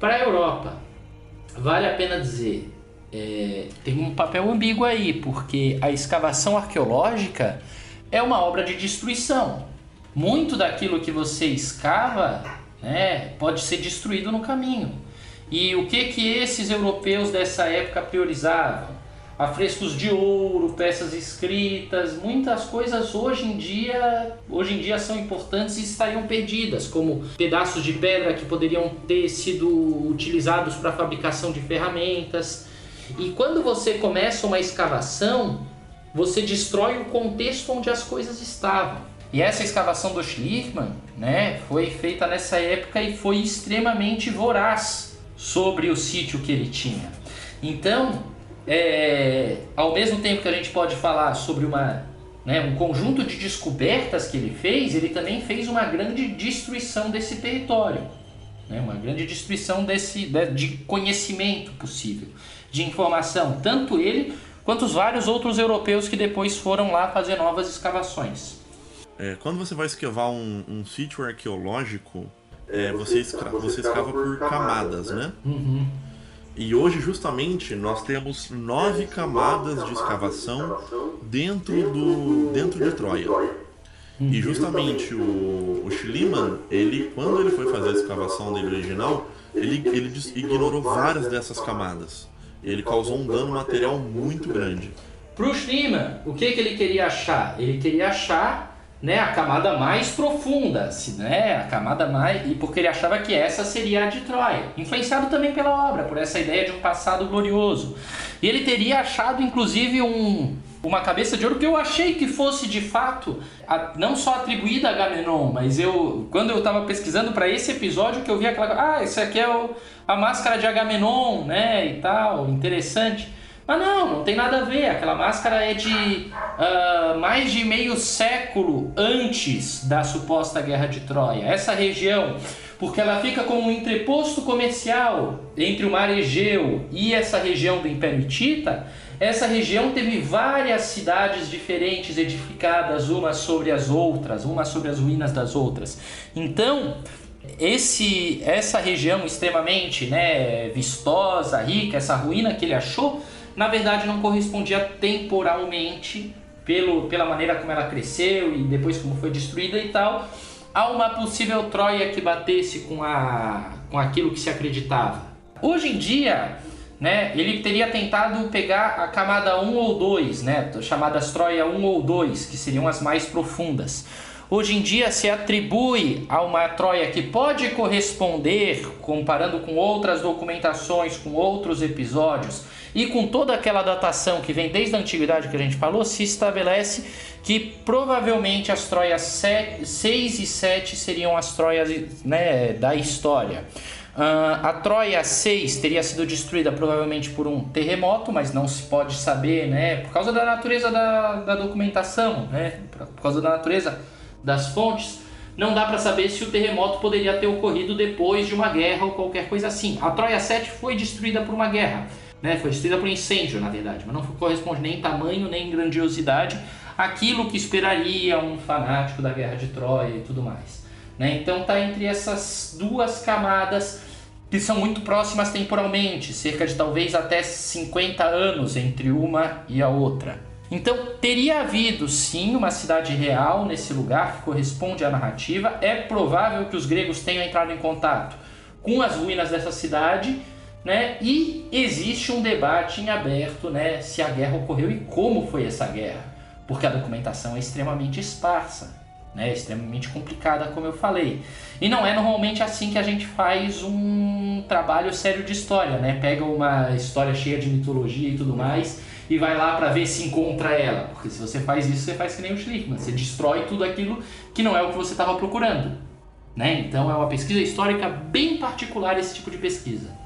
para a Europa. Vale a pena dizer, é, tem um papel ambíguo aí, porque a escavação arqueológica é uma obra de destruição. Muito daquilo que você escava né, pode ser destruído no caminho. E o que que esses europeus dessa época priorizavam? Afrescos de ouro, peças escritas, muitas coisas hoje em dia, hoje em dia são importantes e estariam perdidas, como pedaços de pedra que poderiam ter sido utilizados para a fabricação de ferramentas. E quando você começa uma escavação, você destrói o contexto onde as coisas estavam. E essa escavação do Schlickmann, né, foi feita nessa época e foi extremamente voraz sobre o sítio que ele tinha. Então, é, ao mesmo tempo que a gente pode falar sobre uma, né, um conjunto de descobertas que ele fez, ele também fez uma grande destruição desse território. Né, uma grande destruição desse, de conhecimento possível, de informação. Tanto ele quanto os vários outros europeus que depois foram lá fazer novas escavações. É, quando você vai escavar um, um sítio arqueológico, é, você, escra você escava por camadas, né? Uhum. E hoje, justamente, nós temos nove camadas de escavação dentro, do, dentro de Troia. E justamente o, o Schliemann, ele, quando ele foi fazer a escavação dele original, ele, ele ignorou várias dessas camadas. Ele causou um dano material muito grande. Para o Schliemann, o que, que ele queria achar? Ele queria achar né, a camada mais profunda, né, a camada mais e porque ele achava que essa seria a de Troia, influenciado também pela obra, por essa ideia de um passado glorioso. E ele teria achado inclusive um uma cabeça de ouro que eu achei que fosse de fato a, não só atribuída a Agamenon, mas eu quando eu estava pesquisando para esse episódio que eu vi aquela ah, esse aqui é o, a máscara de Agamenon, né, e tal, interessante. Mas não, não tem nada a ver. Aquela máscara é de uh, mais de meio século antes da suposta guerra de Troia. Essa região, porque ela fica como um entreposto comercial entre o mar Egeu e essa região do Império Hitita. Essa região teve várias cidades diferentes edificadas umas sobre as outras, umas sobre as ruínas das outras. Então, esse, essa região extremamente né, vistosa, rica, essa ruína que ele achou, na verdade não correspondia temporalmente pelo, pela maneira como ela cresceu e depois como foi destruída e tal, a uma possível Troia que batesse com, a, com aquilo que se acreditava. Hoje em dia, né, ele teria tentado pegar a camada 1 ou 2, né, chamadas Troia 1 ou 2, que seriam as mais profundas. Hoje em dia se atribui a uma Troia que pode corresponder, comparando com outras documentações, com outros episódios e com toda aquela datação que vem desde a antiguidade que a gente falou, se estabelece que provavelmente as Troias 6 e 7 seriam as Troias né, da história. Uh, a Troia 6 teria sido destruída provavelmente por um terremoto, mas não se pode saber, né? Por causa da natureza da, da documentação, né? Por causa da natureza das fontes, não dá para saber se o terremoto poderia ter ocorrido depois de uma guerra ou qualquer coisa assim. A Troia 7 foi destruída por uma guerra, né? Foi destruída por um incêndio, na verdade, mas não corresponde nem em tamanho nem em grandiosidade aquilo que esperaria um fanático da guerra de Troia e tudo mais. Né? Então está entre essas duas camadas que são muito próximas temporalmente, cerca de talvez até 50 anos entre uma e a outra. Então teria havido sim uma cidade real nesse lugar que corresponde à narrativa. É provável que os gregos tenham entrado em contato com as ruínas dessa cidade, né? E existe um debate em aberto, né, se a guerra ocorreu e como foi essa guerra, porque a documentação é extremamente esparsa né? extremamente complicada, como eu falei. E não é normalmente assim que a gente faz um trabalho sério de história, né? Pega uma história cheia de mitologia e tudo mais e vai lá para ver se encontra ela. Porque se você faz isso, você faz que nem o Schlickman, você destrói tudo aquilo que não é o que você estava procurando. Né? Então é uma pesquisa histórica bem particular esse tipo de pesquisa.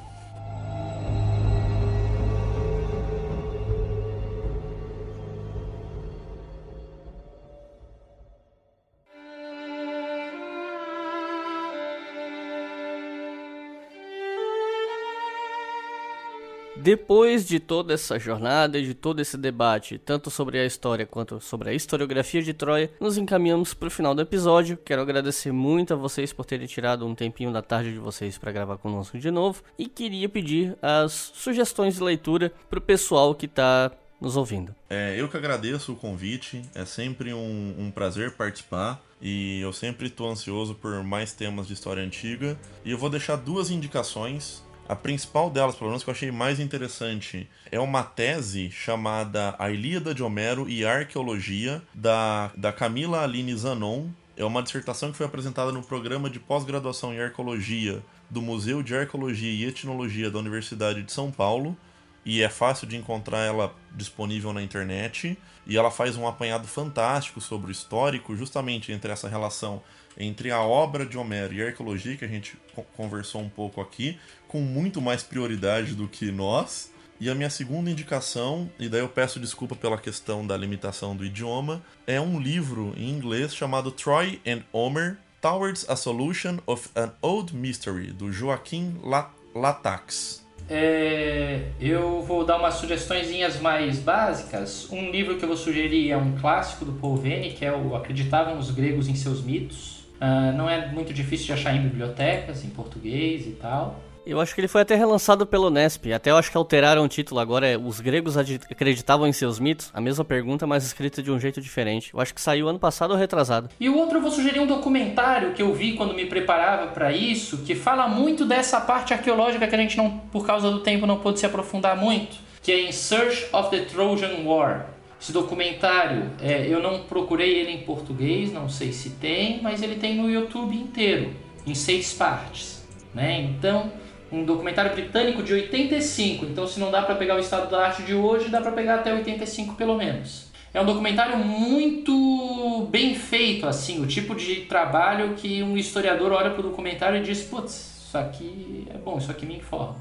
Depois de toda essa jornada e de todo esse debate, tanto sobre a história quanto sobre a historiografia de Troia, nos encaminhamos para o final do episódio. Quero agradecer muito a vocês por terem tirado um tempinho da tarde de vocês para gravar conosco de novo e queria pedir as sugestões de leitura para o pessoal que está nos ouvindo. É, eu que agradeço o convite, é sempre um, um prazer participar. E eu sempre estou ansioso por mais temas de história antiga. E eu vou deixar duas indicações a principal delas, pelo menos que eu achei mais interessante, é uma tese chamada A Ilíada de Homero e Arqueologia, da, da Camila Aline Zanon. É uma dissertação que foi apresentada no programa de pós-graduação em Arqueologia do Museu de Arqueologia e Etnologia da Universidade de São Paulo. E é fácil de encontrar ela disponível na internet. E ela faz um apanhado fantástico sobre o histórico, justamente entre essa relação entre a obra de Homero e a arqueologia, que a gente conversou um pouco aqui, com muito mais prioridade do que nós. E a minha segunda indicação, e daí eu peço desculpa pela questão da limitação do idioma, é um livro em inglês chamado Troy and Homer Towards a Solution of an Old Mystery, do Joaquim Latax. É, eu vou dar umas sugestões mais básicas. Um livro que eu vou sugerir é um clássico do Paul Vene, que é o Acreditavam os Gregos em Seus Mitos. Uh, não é muito difícil de achar em bibliotecas, em português e tal. Eu acho que ele foi até relançado pelo Nesp. Até eu acho que alteraram o título agora. É Os gregos acreditavam em seus mitos? A mesma pergunta, mas escrita de um jeito diferente. Eu acho que saiu ano passado ou retrasado. E o outro eu vou sugerir um documentário que eu vi quando me preparava para isso, que fala muito dessa parte arqueológica que a gente não, por causa do tempo, não pôde se aprofundar muito, que é In Search of the Trojan War. Esse documentário, é, eu não procurei ele em português, não sei se tem, mas ele tem no YouTube inteiro, em seis partes. Né? Então, um documentário britânico de 85. Então, se não dá para pegar o estado da arte de hoje, dá para pegar até 85 pelo menos. É um documentário muito bem feito, assim, o tipo de trabalho que um historiador olha para o documentário e diz: putz, isso aqui é bom, isso aqui me informa.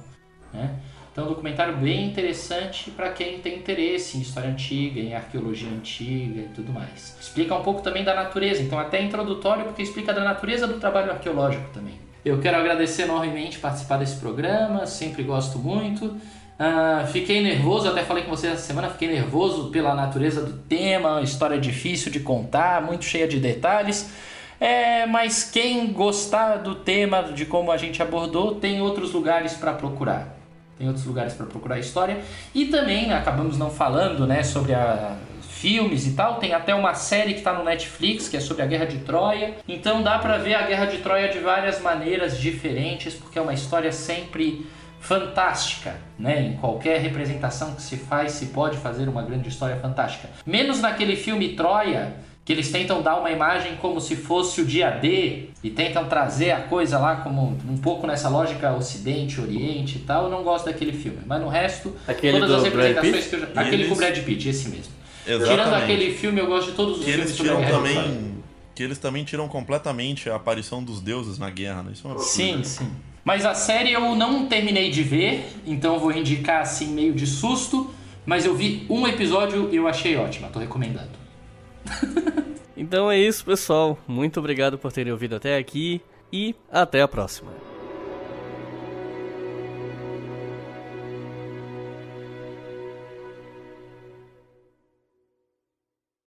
Né? Então, é um documentário bem interessante para quem tem interesse em história antiga, em arqueologia antiga e tudo mais. Explica um pouco também da natureza, então, até introdutório, porque explica da natureza do trabalho arqueológico também. Eu quero agradecer enormemente participar desse programa, sempre gosto muito. Uh, fiquei nervoso, até falei com vocês essa semana, fiquei nervoso pela natureza do tema, história difícil de contar, muito cheia de detalhes. É, mas quem gostar do tema, de como a gente abordou, tem outros lugares para procurar. Tem outros lugares para procurar história. E também, acabamos não falando né, sobre a filmes e tal. Tem até uma série que está no Netflix que é sobre a Guerra de Troia. Então dá para ver a Guerra de Troia de várias maneiras diferentes, porque é uma história sempre fantástica, né? Em qualquer representação que se faz, se pode fazer uma grande história fantástica. Menos naquele filme Troia, que eles tentam dar uma imagem como se fosse o dia D e tentam trazer a coisa lá como um pouco nessa lógica Ocidente, Oriente e tal. Eu não gosto daquele filme, mas no resto, Aquele todas as representações que eu já... Aquele Eles- com o Brad Pitt, esse mesmo. Tirando Exatamente. aquele filme, eu gosto de todos os Que filmes eles sobre a tiram também. Que eles também tiram completamente a aparição dos deuses na guerra, né? Isso é um absurdo. Sim, sim. Mas a série eu não terminei de ver, então eu vou indicar assim meio de susto. Mas eu vi um episódio e eu achei ótima, tô recomendando. Então é isso, pessoal. Muito obrigado por terem ouvido até aqui e até a próxima.